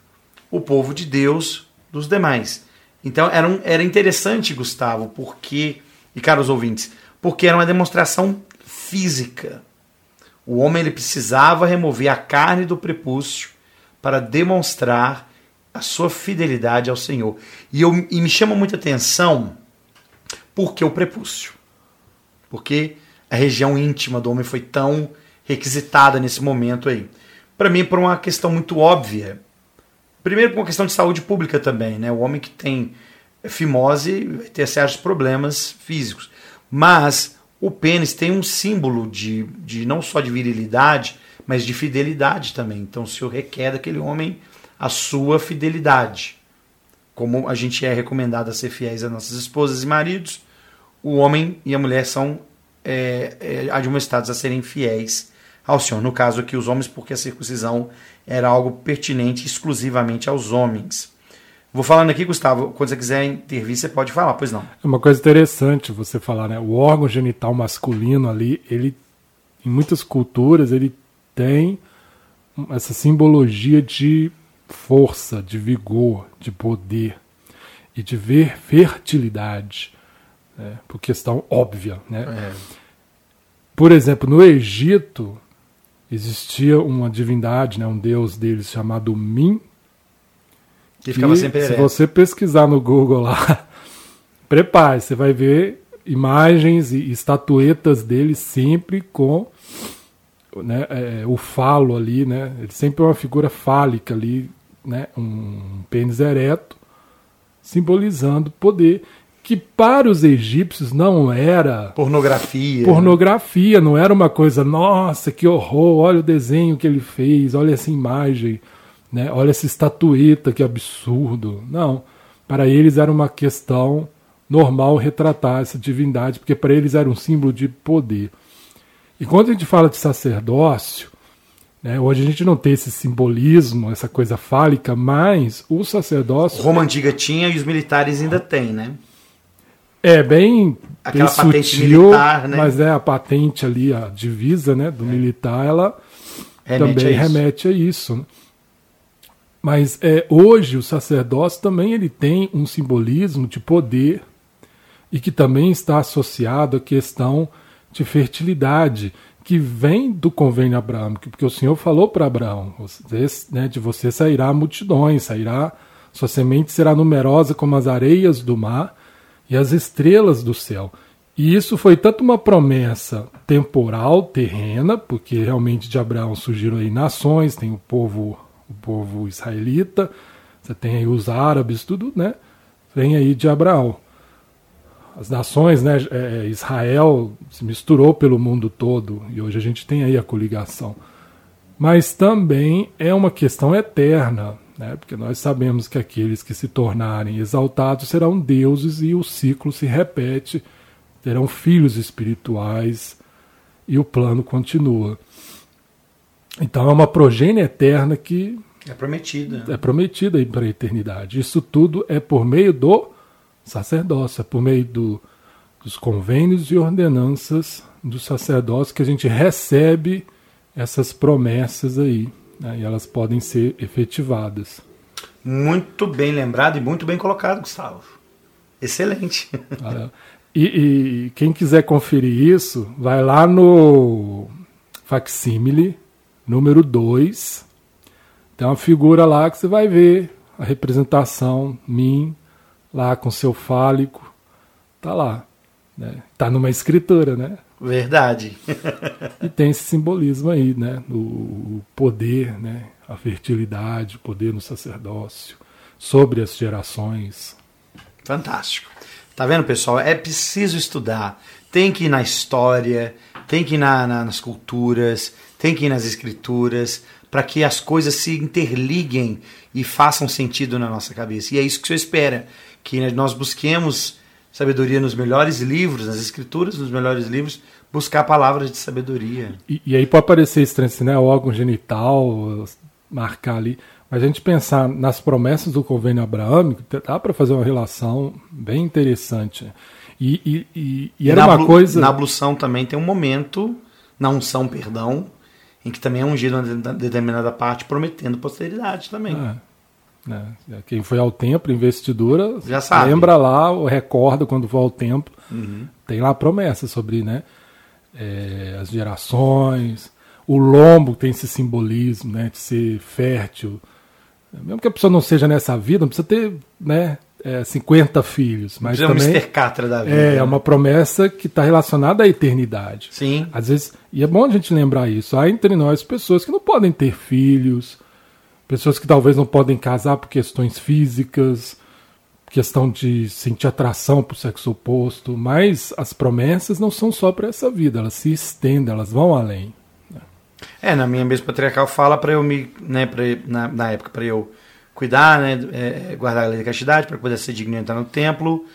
o povo de Deus dos demais. Então era, um, era interessante, Gustavo, porque, e caros ouvintes, porque era uma demonstração física. O homem ele precisava remover a carne do prepúcio para demonstrar a sua fidelidade ao Senhor. E, eu, e me chama muita atenção porque o prepúcio. Porque a região íntima do homem foi tão requisitada nesse momento aí. Para mim, por uma questão muito óbvia. Primeiro, por uma questão de saúde pública também. Né? O homem que tem fimose vai ter certos problemas físicos. Mas o pênis tem um símbolo de, de não só de virilidade, mas de fidelidade também. Então o Senhor requer daquele homem a sua fidelidade. Como a gente é recomendado a ser fiéis às nossas esposas e maridos, o homem e a mulher são é, é, admoestados a serem fiéis ao Senhor. No caso aqui, os homens, porque a circuncisão era algo pertinente exclusivamente aos homens. Vou falando aqui, Gustavo, quando você quiser intervir, você pode falar, pois não. É uma coisa interessante você falar, né? O órgão genital masculino ali, ele, em muitas culturas, ele tem essa simbologia de força, de vigor, de poder e de ver fertilidade né, por questão óbvia. Né? É. Por exemplo, no Egito existia uma divindade, né, um deus deles chamado Min. Que, que ficava sempre se você pesquisar no Google lá, prepare, você vai ver imagens e estatuetas dele sempre com né, é, o falo ali, né? Ele sempre é uma figura fálica ali, né? Um pênis ereto, simbolizando poder que para os egípcios não era pornografia. Pornografia, não era uma coisa, nossa, que horror, olha o desenho que ele fez, olha essa imagem, né? Olha essa estatueta, que absurdo. Não, para eles era uma questão normal retratar essa divindade, porque para eles era um símbolo de poder. E quando a gente fala de sacerdócio, né, hoje a gente não tem esse simbolismo, essa coisa fálica, mas o sacerdócio. Roma antiga tinha e os militares ainda têm, né? É bem, Aquela bem patente sutil, militar, né? mas é a patente ali, a divisa né, do militar, ela Remete também a remete a isso. né? Mas é, hoje o sacerdócio também ele tem um simbolismo de poder e que também está associado à questão de fertilidade que vem do convênio abraâmico, porque o Senhor falou para Abraão, né, de você sairá multidões, sairá, sua semente será numerosa como as areias do mar e as estrelas do céu. E isso foi tanto uma promessa temporal, terrena, porque realmente de Abraão surgiram aí nações, tem o povo, o povo israelita, você tem aí os árabes, tudo, né? Vem aí de Abraão. As nações, né? é, Israel se misturou pelo mundo todo e hoje a gente tem aí a coligação. Mas também é uma questão eterna, né? porque nós sabemos que aqueles que se tornarem exaltados serão deuses e o ciclo se repete, terão filhos espirituais e o plano continua. Então é uma progênie eterna que É prometida. é prometida para a eternidade. Isso tudo é por meio do sacerdócio, é por meio do, dos convênios e ordenanças do sacerdócio que a gente recebe essas promessas aí, né, e elas podem ser efetivadas. Muito bem lembrado e muito bem colocado, Gustavo. Excelente. Ah, E, e quem quiser conferir isso, vai lá no facsímile número 2. Tem uma figura lá que você vai ver a representação, mim, lá com seu fálico. Tá lá. Né? Tá numa escritura, né? Verdade. E tem esse simbolismo aí, né? O, o poder, né? A fertilidade, o poder no sacerdócio, sobre as gerações. Fantástico. Tá vendo, pessoal? É preciso estudar. Tem que ir na história, tem que ir na- na- nas culturas, tem que ir nas escrituras, para que as coisas se interliguem e façam sentido na nossa cabeça. E é isso que o Senhor espera, que nós busquemos sabedoria nos melhores livros, nas escrituras, nos melhores livros, buscar palavras de sabedoria. E, e aí pode parecer estranho, assim, né? O órgão genital, marcar ali. Mas a gente pensar nas promessas do convênio abraâmico, dá para fazer uma relação bem interessante. E, e, e, era na uma coisa. Na ablução também tem um momento, na unção, perdão, em que também é ungido uma de- determinada parte, prometendo posteridade também. É, né? Quem foi ao templo, investidura, Já sabe. lembra lá, ou recorda quando for ao templo. Uhum. Tem lá promessa sobre né, é, as gerações, o lombo tem esse simbolismo né, de ser fértil. Mesmo que a pessoa não seja nessa vida, não precisa ter né, é, 50 filhos, mas é um também Mr. Catra da vida. é, né? é uma promessa que está relacionada à eternidade. Sim. Às vezes, e é bom a gente lembrar isso. Há entre nós pessoas que não podem ter filhos, pessoas que talvez não podem casar por questões físicas, questão de sentir atração para o sexo oposto, mas as promessas não são só para essa vida, elas se estendem, elas vão além. É, na minha mesa patriarcal fala para eu me, né, pra, na, na época para eu cuidar, né, é, guardar a lei da castidade, para poder ser digno entrar no templo,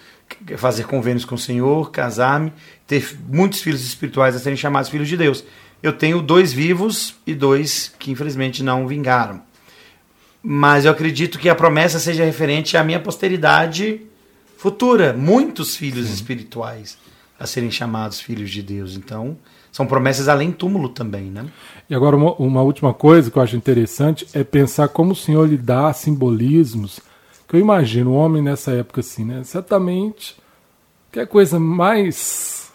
fazer convênios com o Senhor, casar-me, ter muitos filhos espirituais a serem chamados filhos de Deus. Eu tenho dois vivos e dois que infelizmente não vingaram. Mas eu acredito que a promessa seja referente à minha posteridade futura, muitos filhos espirituais a serem chamados filhos de Deus. Então, são promessas além túmulo também, né? E agora, uma, uma última coisa que eu acho interessante é pensar como o Senhor lhe dá simbolismos. Que eu imagino o homem nessa época assim, né? Certamente, que é a coisa mais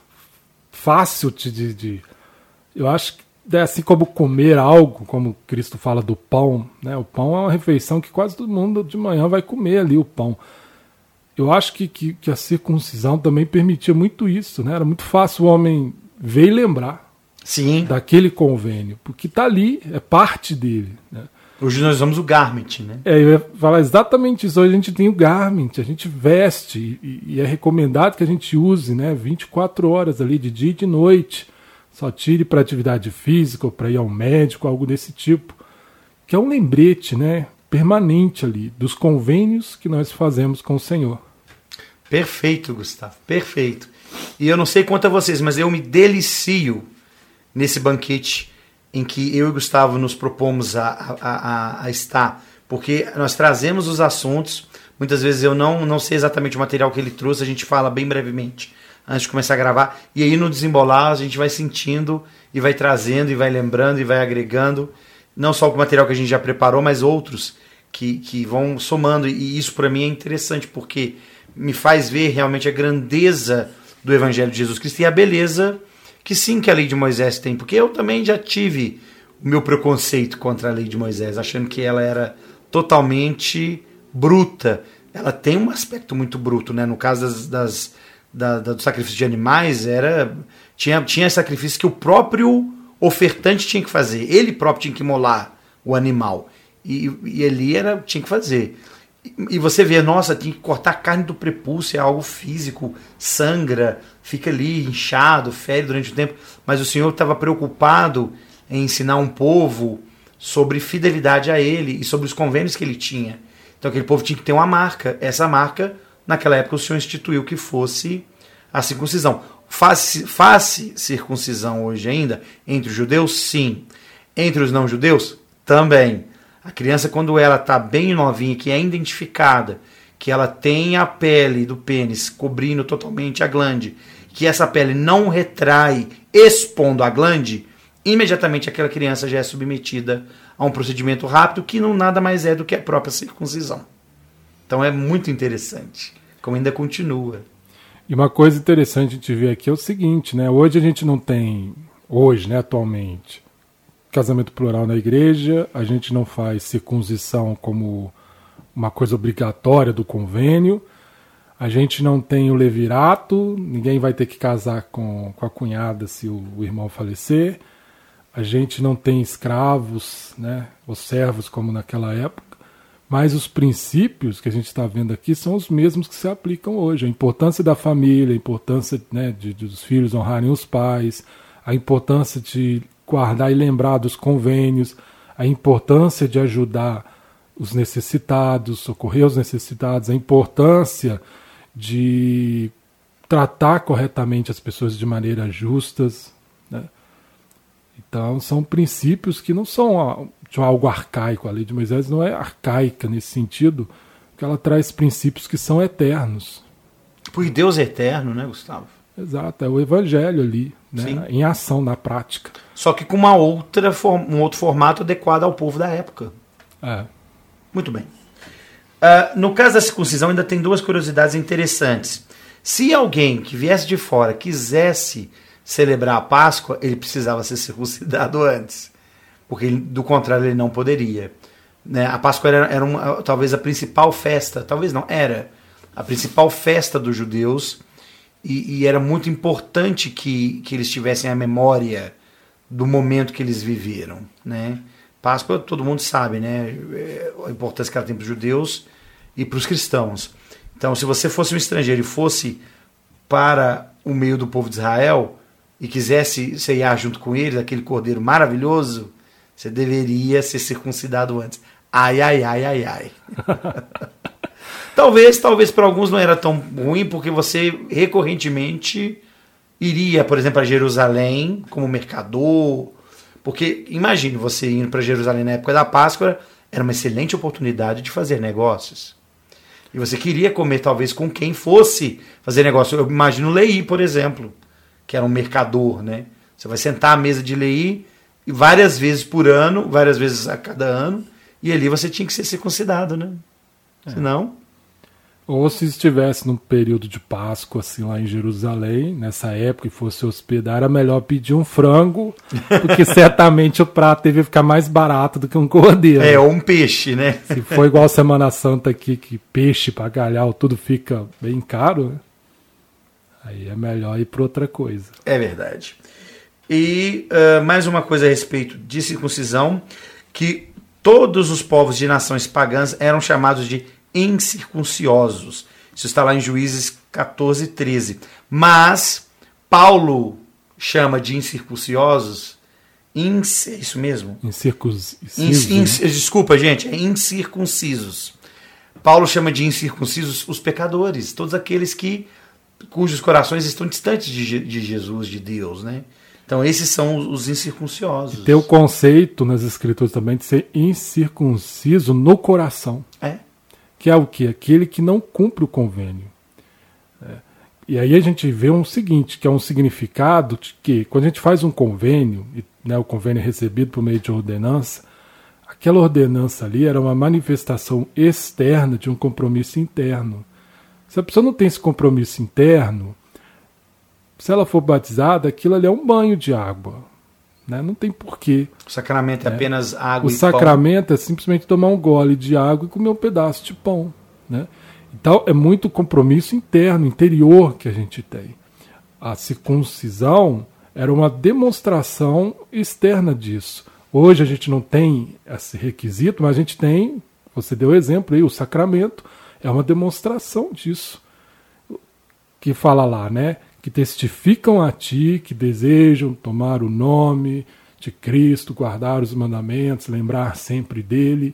fácil de, de, Eu acho que assim como comer algo, como Cristo fala do pão, né? O pão é uma refeição que quase todo mundo de manhã vai comer ali o pão. Eu acho que, que, que a circuncisão também permitia muito isso, né? Era muito fácil o homem ver e lembrar Sim. daquele convênio, porque está ali, é parte dele. Né? Hoje nós usamos o Garment, né? É, eu ia falar exatamente isso. Hoje a gente tem o Garment, a gente veste, e, e é recomendado que a gente use né, 24 horas ali, de dia e de noite. Só tire para atividade física ou para ir ao médico, algo desse tipo. Que é um lembrete né, permanente ali dos convênios que nós fazemos com o Senhor. Perfeito, Gustavo, perfeito. E eu não sei quanto a vocês, mas eu me delicio nesse banquete em que eu e Gustavo nos propomos a, a, a, a estar, porque nós trazemos os assuntos. Muitas vezes eu não, não sei exatamente o material que ele trouxe, a gente fala bem brevemente antes de começar a gravar. E aí no desembolar a gente vai sentindo e vai trazendo e vai lembrando e vai agregando, não só o material que a gente já preparou, mas outros que, que vão somando. E isso para mim é interessante porque me faz ver realmente a grandeza do Evangelho de Jesus Cristo e a beleza que sim que a lei de Moisés tem, porque eu também já tive o meu preconceito contra a lei de Moisés, achando que ela era totalmente bruta. Ela tem um aspecto muito bruto, né? No caso das, das da, da, do sacrifício de animais, era tinha, tinha sacrifício que o próprio ofertante tinha que fazer, ele próprio tinha que molar o animal. E, e ele era, tinha que fazer. E você vê, nossa, tem que cortar a carne do prepúcio, é algo físico, sangra, fica ali inchado, fere durante o tempo. Mas o Senhor estava preocupado em ensinar um povo sobre fidelidade a Ele e sobre os convênios que ele tinha. Então aquele povo tinha que ter uma marca. Essa marca, naquela época, o Senhor instituiu que fosse a circuncisão. Faz, faz circuncisão hoje ainda entre os judeus? Sim. Entre os não judeus? Também. A criança, quando ela está bem novinha, que é identificada, que ela tem a pele do pênis cobrindo totalmente a glande, que essa pele não retrai expondo a glande, imediatamente aquela criança já é submetida a um procedimento rápido que não nada mais é do que a própria circuncisão. Então é muito interessante, como ainda continua. E uma coisa interessante gente ver aqui é o seguinte, né? Hoje a gente não tem, hoje, né, atualmente, casamento plural na igreja, a gente não faz circuncisão como uma coisa obrigatória do convênio, a gente não tem o levirato, ninguém vai ter que casar com, com a cunhada se o, o irmão falecer, a gente não tem escravos, né, os servos como naquela época, mas os princípios que a gente está vendo aqui são os mesmos que se aplicam hoje. A importância da família, a importância né, de, de, dos filhos honrarem os pais, a importância de guardar e lembrar dos convênios, a importância de ajudar os necessitados, socorrer os necessitados, a importância de tratar corretamente as pessoas de maneira justas. Né? Então, são princípios que não são algo arcaico. A lei de Moisés não é arcaica nesse sentido, porque ela traz princípios que são eternos. Porque Deus é eterno, né, Gustavo? Exato, é o evangelho ali, né, em ação, na prática. Só que com uma outra, um outro formato adequado ao povo da época. É. Muito bem. Uh, no caso da circuncisão, ainda tem duas curiosidades interessantes. Se alguém que viesse de fora quisesse celebrar a Páscoa, ele precisava ser circuncidado antes, porque do contrário ele não poderia. Né? A Páscoa era, era uma, talvez a principal festa, talvez não, era a principal festa dos judeus e, e, era muito importante que, que eles tivessem a memória do momento que eles viveram, né? Páscoa todo mundo sabe, né? É, a importância que ela tem para os judeus e para os cristãos. Então, se você fosse um estrangeiro e fosse para o meio do povo de Israel e quisesse ceiar junto com eles aquele cordeiro maravilhoso, você deveria ser circuncidado antes. Ai, ai, ai, ai, ai. Talvez, talvez para alguns não era tão ruim, porque você recorrentemente iria, por exemplo, a Jerusalém como mercador. Porque imagine você indo para Jerusalém na época da Páscoa, era uma excelente oportunidade de fazer negócios. E você queria comer talvez com quem fosse fazer negócio. Eu imagino Lei, por exemplo, que era um mercador, né? Você vai sentar à mesa de Lei várias vezes por ano, várias vezes a cada ano, e ali você tinha que ser circuncidado, né? É. Senão, ou se estivesse num período de Páscoa, assim, lá em Jerusalém, nessa época, e fosse hospedar, era melhor pedir um frango, porque certamente o prato devia ficar mais barato do que um cordeiro. É, ou um peixe, né? Se for igual Semana Santa aqui, que peixe para galhau tudo fica bem caro, né? aí é melhor ir para outra coisa. É verdade. E uh, mais uma coisa a respeito de circuncisão, que todos os povos de nações pagãs eram chamados de incircunciosos. Isso está lá em Juízes 14, 13. Mas Paulo chama de incircunciosos. Inc, é isso mesmo? Incircuncisos. In, in, desculpa, gente, é incircuncisos. Paulo chama de incircuncisos os pecadores, todos aqueles que cujos corações estão distantes de, de Jesus, de Deus, né? Então esses são os incircunciosos. E tem o conceito nas escrituras também de ser incircunciso no coração. É. Que é o que? Aquele que não cumpre o convênio. É. E aí a gente vê um seguinte, que é um significado de que quando a gente faz um convênio, né, o convênio é recebido por meio de ordenança, aquela ordenança ali era uma manifestação externa de um compromisso interno. Se a pessoa não tem esse compromisso interno, se ela for batizada, aquilo ali é um banho de água. Né? Não tem porquê. O sacramento é né? apenas água o e sacramento pão. é simplesmente tomar um gole de água e comer um pedaço de pão. Né? Então é muito compromisso interno, interior que a gente tem. A circuncisão era uma demonstração externa disso. Hoje a gente não tem esse requisito, mas a gente tem, você deu exemplo aí, o sacramento é uma demonstração disso. Que fala lá, né? Que testificam a ti, que desejam tomar o nome de Cristo, guardar os mandamentos, lembrar sempre dele.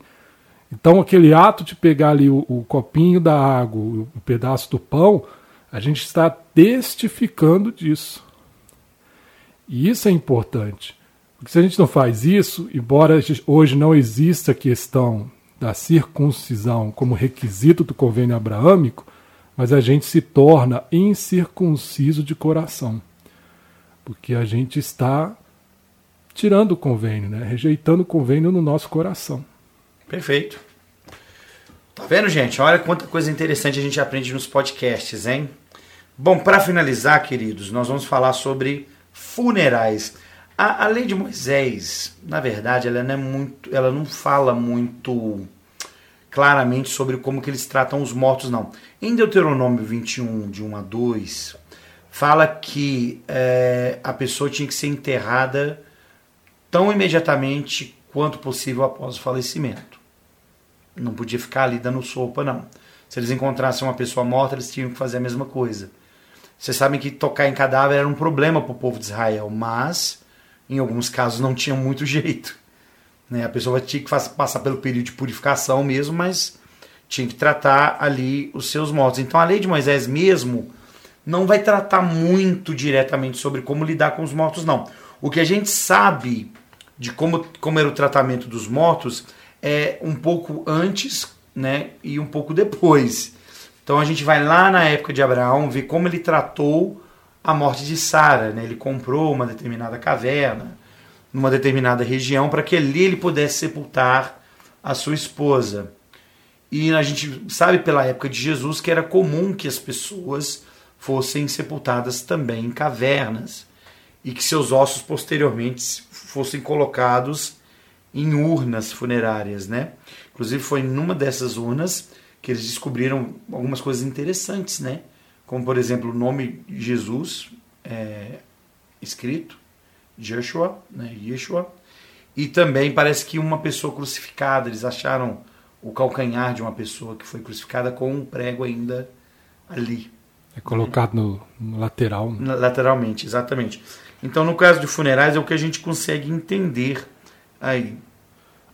Então, aquele ato de pegar ali o, o copinho da água, o, o pedaço do pão, a gente está testificando disso. E isso é importante. Porque se a gente não faz isso, embora hoje não exista a questão da circuncisão como requisito do convênio abraâmico, mas a gente se torna incircunciso de coração. Porque a gente está tirando o convênio, né? rejeitando o convênio no nosso coração. Perfeito. Tá vendo, gente? Olha quanta coisa interessante a gente aprende nos podcasts, hein? Bom, para finalizar, queridos, nós vamos falar sobre funerais. A, a, lei de Moisés, na verdade, ela não é muito, ela não fala muito claramente sobre como que eles tratam os mortos, não. Em Deuteronômio 21, de 1 a 2, fala que é, a pessoa tinha que ser enterrada tão imediatamente quanto possível após o falecimento. Não podia ficar ali dando sopa, não. Se eles encontrassem uma pessoa morta, eles tinham que fazer a mesma coisa. Vocês sabem que tocar em cadáver era um problema para o povo de Israel, mas em alguns casos não tinha muito jeito. Né? A pessoa tinha que passar pelo período de purificação mesmo, mas tinha que tratar ali os seus mortos. Então a lei de Moisés mesmo não vai tratar muito diretamente sobre como lidar com os mortos, não. O que a gente sabe de como, como era o tratamento dos mortos é um pouco antes né, e um pouco depois. Então a gente vai lá na época de Abraão ver como ele tratou a morte de Sara. Né? Ele comprou uma determinada caverna numa determinada região para que ali ele pudesse sepultar a sua esposa. E a gente sabe pela época de Jesus que era comum que as pessoas fossem sepultadas também em cavernas e que seus ossos posteriormente fossem colocados em urnas funerárias, né? Inclusive foi numa dessas urnas que eles descobriram algumas coisas interessantes, né? Como por exemplo o nome Jesus é, escrito, Joshua, né? Yeshua, e também parece que uma pessoa crucificada, eles acharam o calcanhar de uma pessoa que foi crucificada com um prego ainda ali. É colocado no, no lateral. Né? Lateralmente, exatamente. Então, no caso de funerais, é o que a gente consegue entender aí.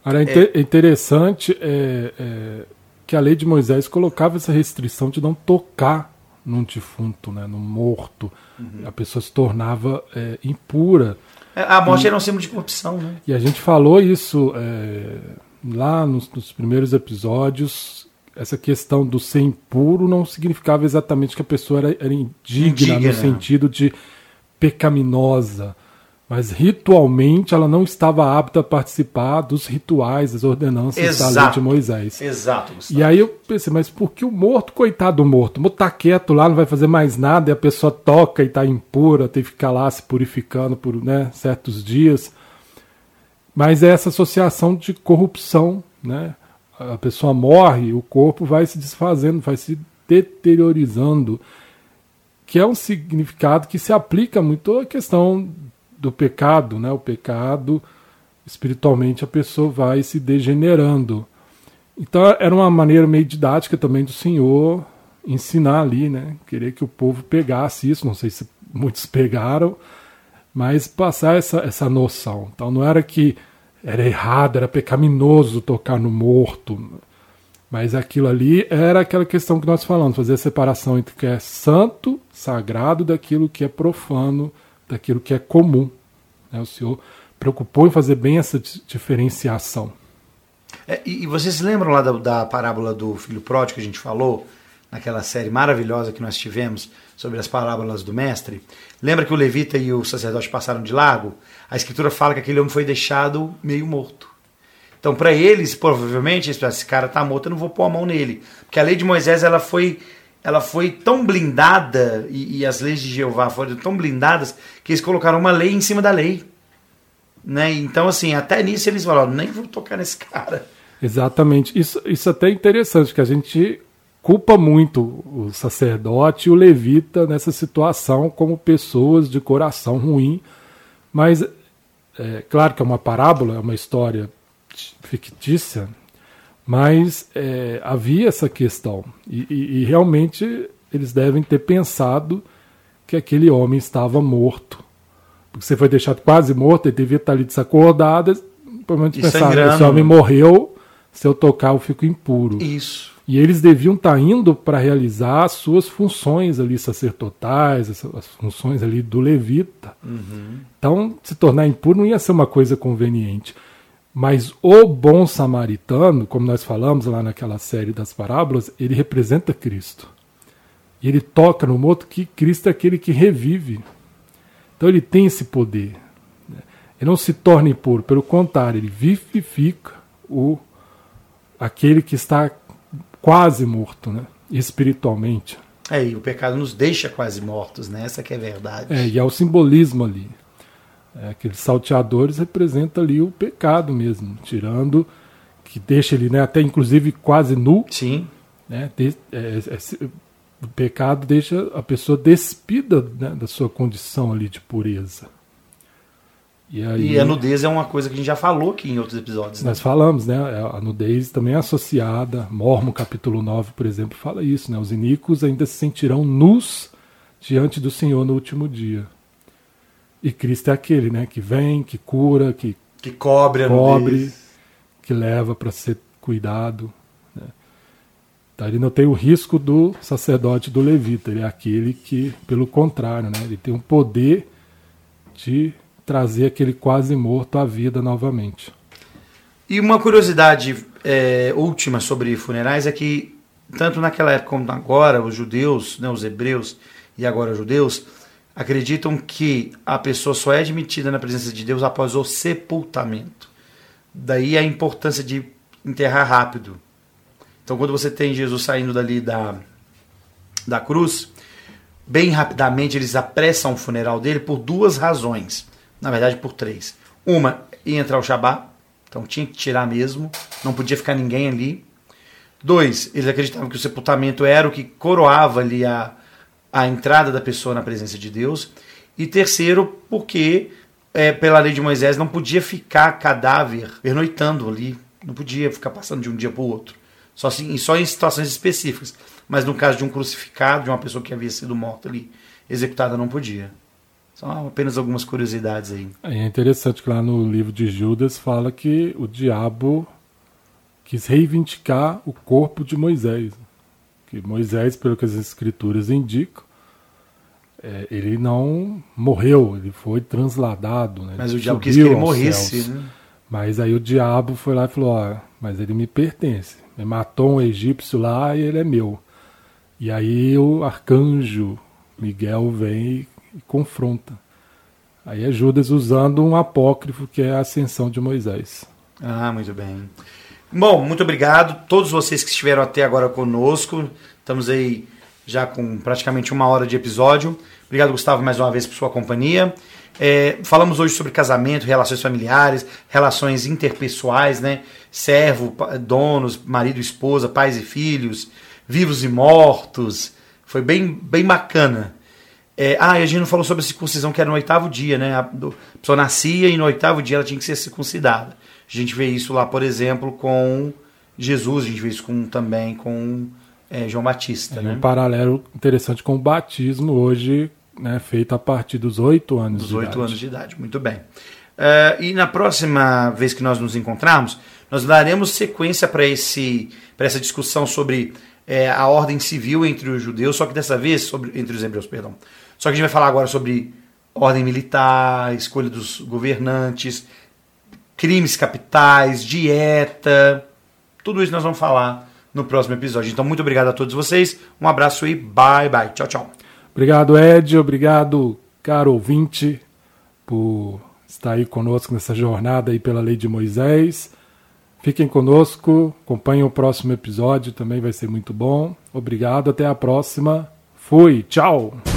Agora, é, é interessante é, é, que a lei de Moisés colocava essa restrição de não tocar num defunto, né, num morto. Uhum. A pessoa se tornava é, impura. A morte e, era um símbolo de corrupção. Né? E a gente falou isso é, lá nos, nos, primeiros episódios. Essa questão do ser impuro não significava exatamente que a pessoa era, era indigna, indigna, no sentido de pecaminosa mas ritualmente ela não estava apta a participar dos rituais, das ordenanças Exato. da lei de Moisés. Exato. Gustavo. E aí eu pensei, mas por que o morto, coitado do morto? O morto tá quieto lá, não vai fazer mais nada, e a pessoa toca e está impura, tem que ficar lá se purificando por né, certos dias. Mas é essa associação de corrupção, né? A pessoa morre, o corpo vai se desfazendo, vai se deteriorizando, que é um significado que se aplica muito à questão do pecado, né? O pecado, espiritualmente, a pessoa vai se degenerando. Então era uma maneira meio didática também do Senhor ensinar ali, né? Querer que o povo pegasse isso, não sei se muitos pegaram, mas passar essa, essa noção. Então não era que era errado, era pecaminoso tocar no morto, Mas aquilo ali era aquela questão que nós falamos, fazer a separação entre o que é santo, sagrado, daquilo que é profano, daquilo que é comum. Né? O Senhor preocupou em fazer bem essa diferenciação. É, e, vocês lembram lá da, da, parábola do filho pródigo que a gente falou, naquela série maravilhosa que nós tivemos sobre as parábolas do mestre? Lembra que o levita e o sacerdote passaram de largo? A escritura fala que aquele homem foi deixado meio morto. Então, para eles, provavelmente, esse cara tá morto, eu não vou pôr a mão nele. Porque a lei de Moisés ela foi, ela foi tão blindada, e, e as leis de Jeová foram tão blindadas, que eles colocaram uma lei em cima da lei. Né? Então, assim, até nisso eles falaram, nem vou tocar nesse cara. Exatamente. Isso, isso até é interessante, que a gente culpa muito o sacerdote e o levita nessa situação como pessoas de coração ruim. Mas, é claro que é uma parábola, é uma história fictícia, mas é, havia essa questão. E, e, e realmente eles devem ter pensado que aquele homem estava morto porque você foi deixado quase morto, ele devia estar ali desacordado, provavelmente pensaram, esse homem morreu, se eu tocar eu fico impuro. Isso. E eles deviam estar indo para realizar as suas funções ali sacerdotais, as funções ali do levita. Uhum. Então, se tornar impuro não ia ser uma coisa conveniente. Mas o bom samaritano, como nós falamos lá naquela série das parábolas, ele representa Cristo. E ele toca no morto que Cristo é aquele que revive. Então ele tem esse poder. Né? Ele não se torna impuro, pelo contrário, ele vivifica o aquele que está quase morto, né? espiritualmente. É, e o pecado nos deixa quase mortos, né? Essa que é a verdade. É, e é o simbolismo ali. É, aqueles salteadores representam ali o pecado mesmo, tirando, que deixa ele né, até inclusive quase nu. Sim. Né, de, é, é, o pecado deixa a pessoa despida né, da sua condição ali de pureza. E, aí, e, a nudez é uma coisa que a gente já falou aqui em outros episódios. Né? Nós falamos, né? A nudez também é associada. Mormo, capítulo 9, por exemplo, fala isso, né? Os iníquos ainda se sentirão nus diante do Senhor no último dia. E Cristo é aquele, né? Que vem, que cura, que, que cobre cobre, que leva para ser cuidado. Tá? Ele não tem o risco do sacerdote do levita, ele é aquele que, pelo contrário, né? ele tem o poder de trazer aquele quase morto à vida novamente. E uma curiosidade é, última sobre funerais é que, tanto naquela época como agora, os judeus, né, os hebreus e agora os judeus, acreditam que a pessoa só é admitida na presença de Deus após o sepultamento. Daí a importância de enterrar rápido. Então, quando você tem Jesus saindo dali da, da cruz, bem rapidamente eles apressam o funeral dele por duas razões. Na verdade, por três. Uma, ia entrar o Shabá, então tinha que tirar mesmo, não podia ficar ninguém ali. Dois, eles acreditavam que o sepultamento era o que coroava ali a, a entrada da pessoa na presença de Deus. E terceiro, porque é, pela lei de Moisés não podia ficar cadáver pernoitando ali, não podia ficar passando de um dia para o outro. Só, assim, só em situações específicas. Mas no caso de um crucificado, de uma pessoa que havia sido morta ali, executada, não podia. São apenas algumas curiosidades aí. É interessante que lá no livro de Judas fala que o diabo quis reivindicar o corpo de Moisés. Que Moisés, pelo que as escrituras indicam, é, ele não morreu, ele foi transladado. Né? Mas o diabo quis que ele morresse. Né? Mas aí o diabo foi lá e falou: ó, mas ele me pertence. Ele matou um egípcio lá e ele é meu. E aí o arcanjo Miguel vem e confronta. Aí é Judas usando um apócrifo que é a ascensão de Moisés. Ah, muito bem. Bom, muito obrigado. Todos vocês que estiveram até agora conosco. Estamos aí já com praticamente uma hora de episódio. Obrigado, Gustavo, mais uma vez por sua companhia. É, falamos hoje sobre casamento, relações familiares, relações interpessoais, né? Servo, donos, marido, esposa, pais e filhos, vivos e mortos. Foi bem, bem bacana. É, ah, e a gente não falou sobre a circuncisão, que era no oitavo dia, né? A, pessoa nascia e no oitavo dia ela tinha que ser circuncidada. A gente vê isso lá, por exemplo, com Jesus, a gente vê isso com, também com é, João Batista. É né? um paralelo interessante com o batismo hoje né, feito a partir dos oito anos dos de 8 anos de idade, muito bem. Uh, e na próxima vez que nós nos encontrarmos, nós daremos sequência para essa discussão sobre é, a ordem civil entre os judeus, só que dessa vez sobre entre os hebreus, perdão. Só que a gente vai falar agora sobre ordem militar, escolha dos governantes, crimes capitais, dieta, tudo isso nós vamos falar no próximo episódio. Então, muito obrigado a todos vocês, um abraço e bye bye. Tchau, tchau. Obrigado, Ed, obrigado, caro ouvinte, por estar aí conosco nessa jornada aí pela lei de Moisés. Fiquem conosco, acompanhem o próximo episódio, também vai ser muito bom. Obrigado, até a próxima. Fui, tchau!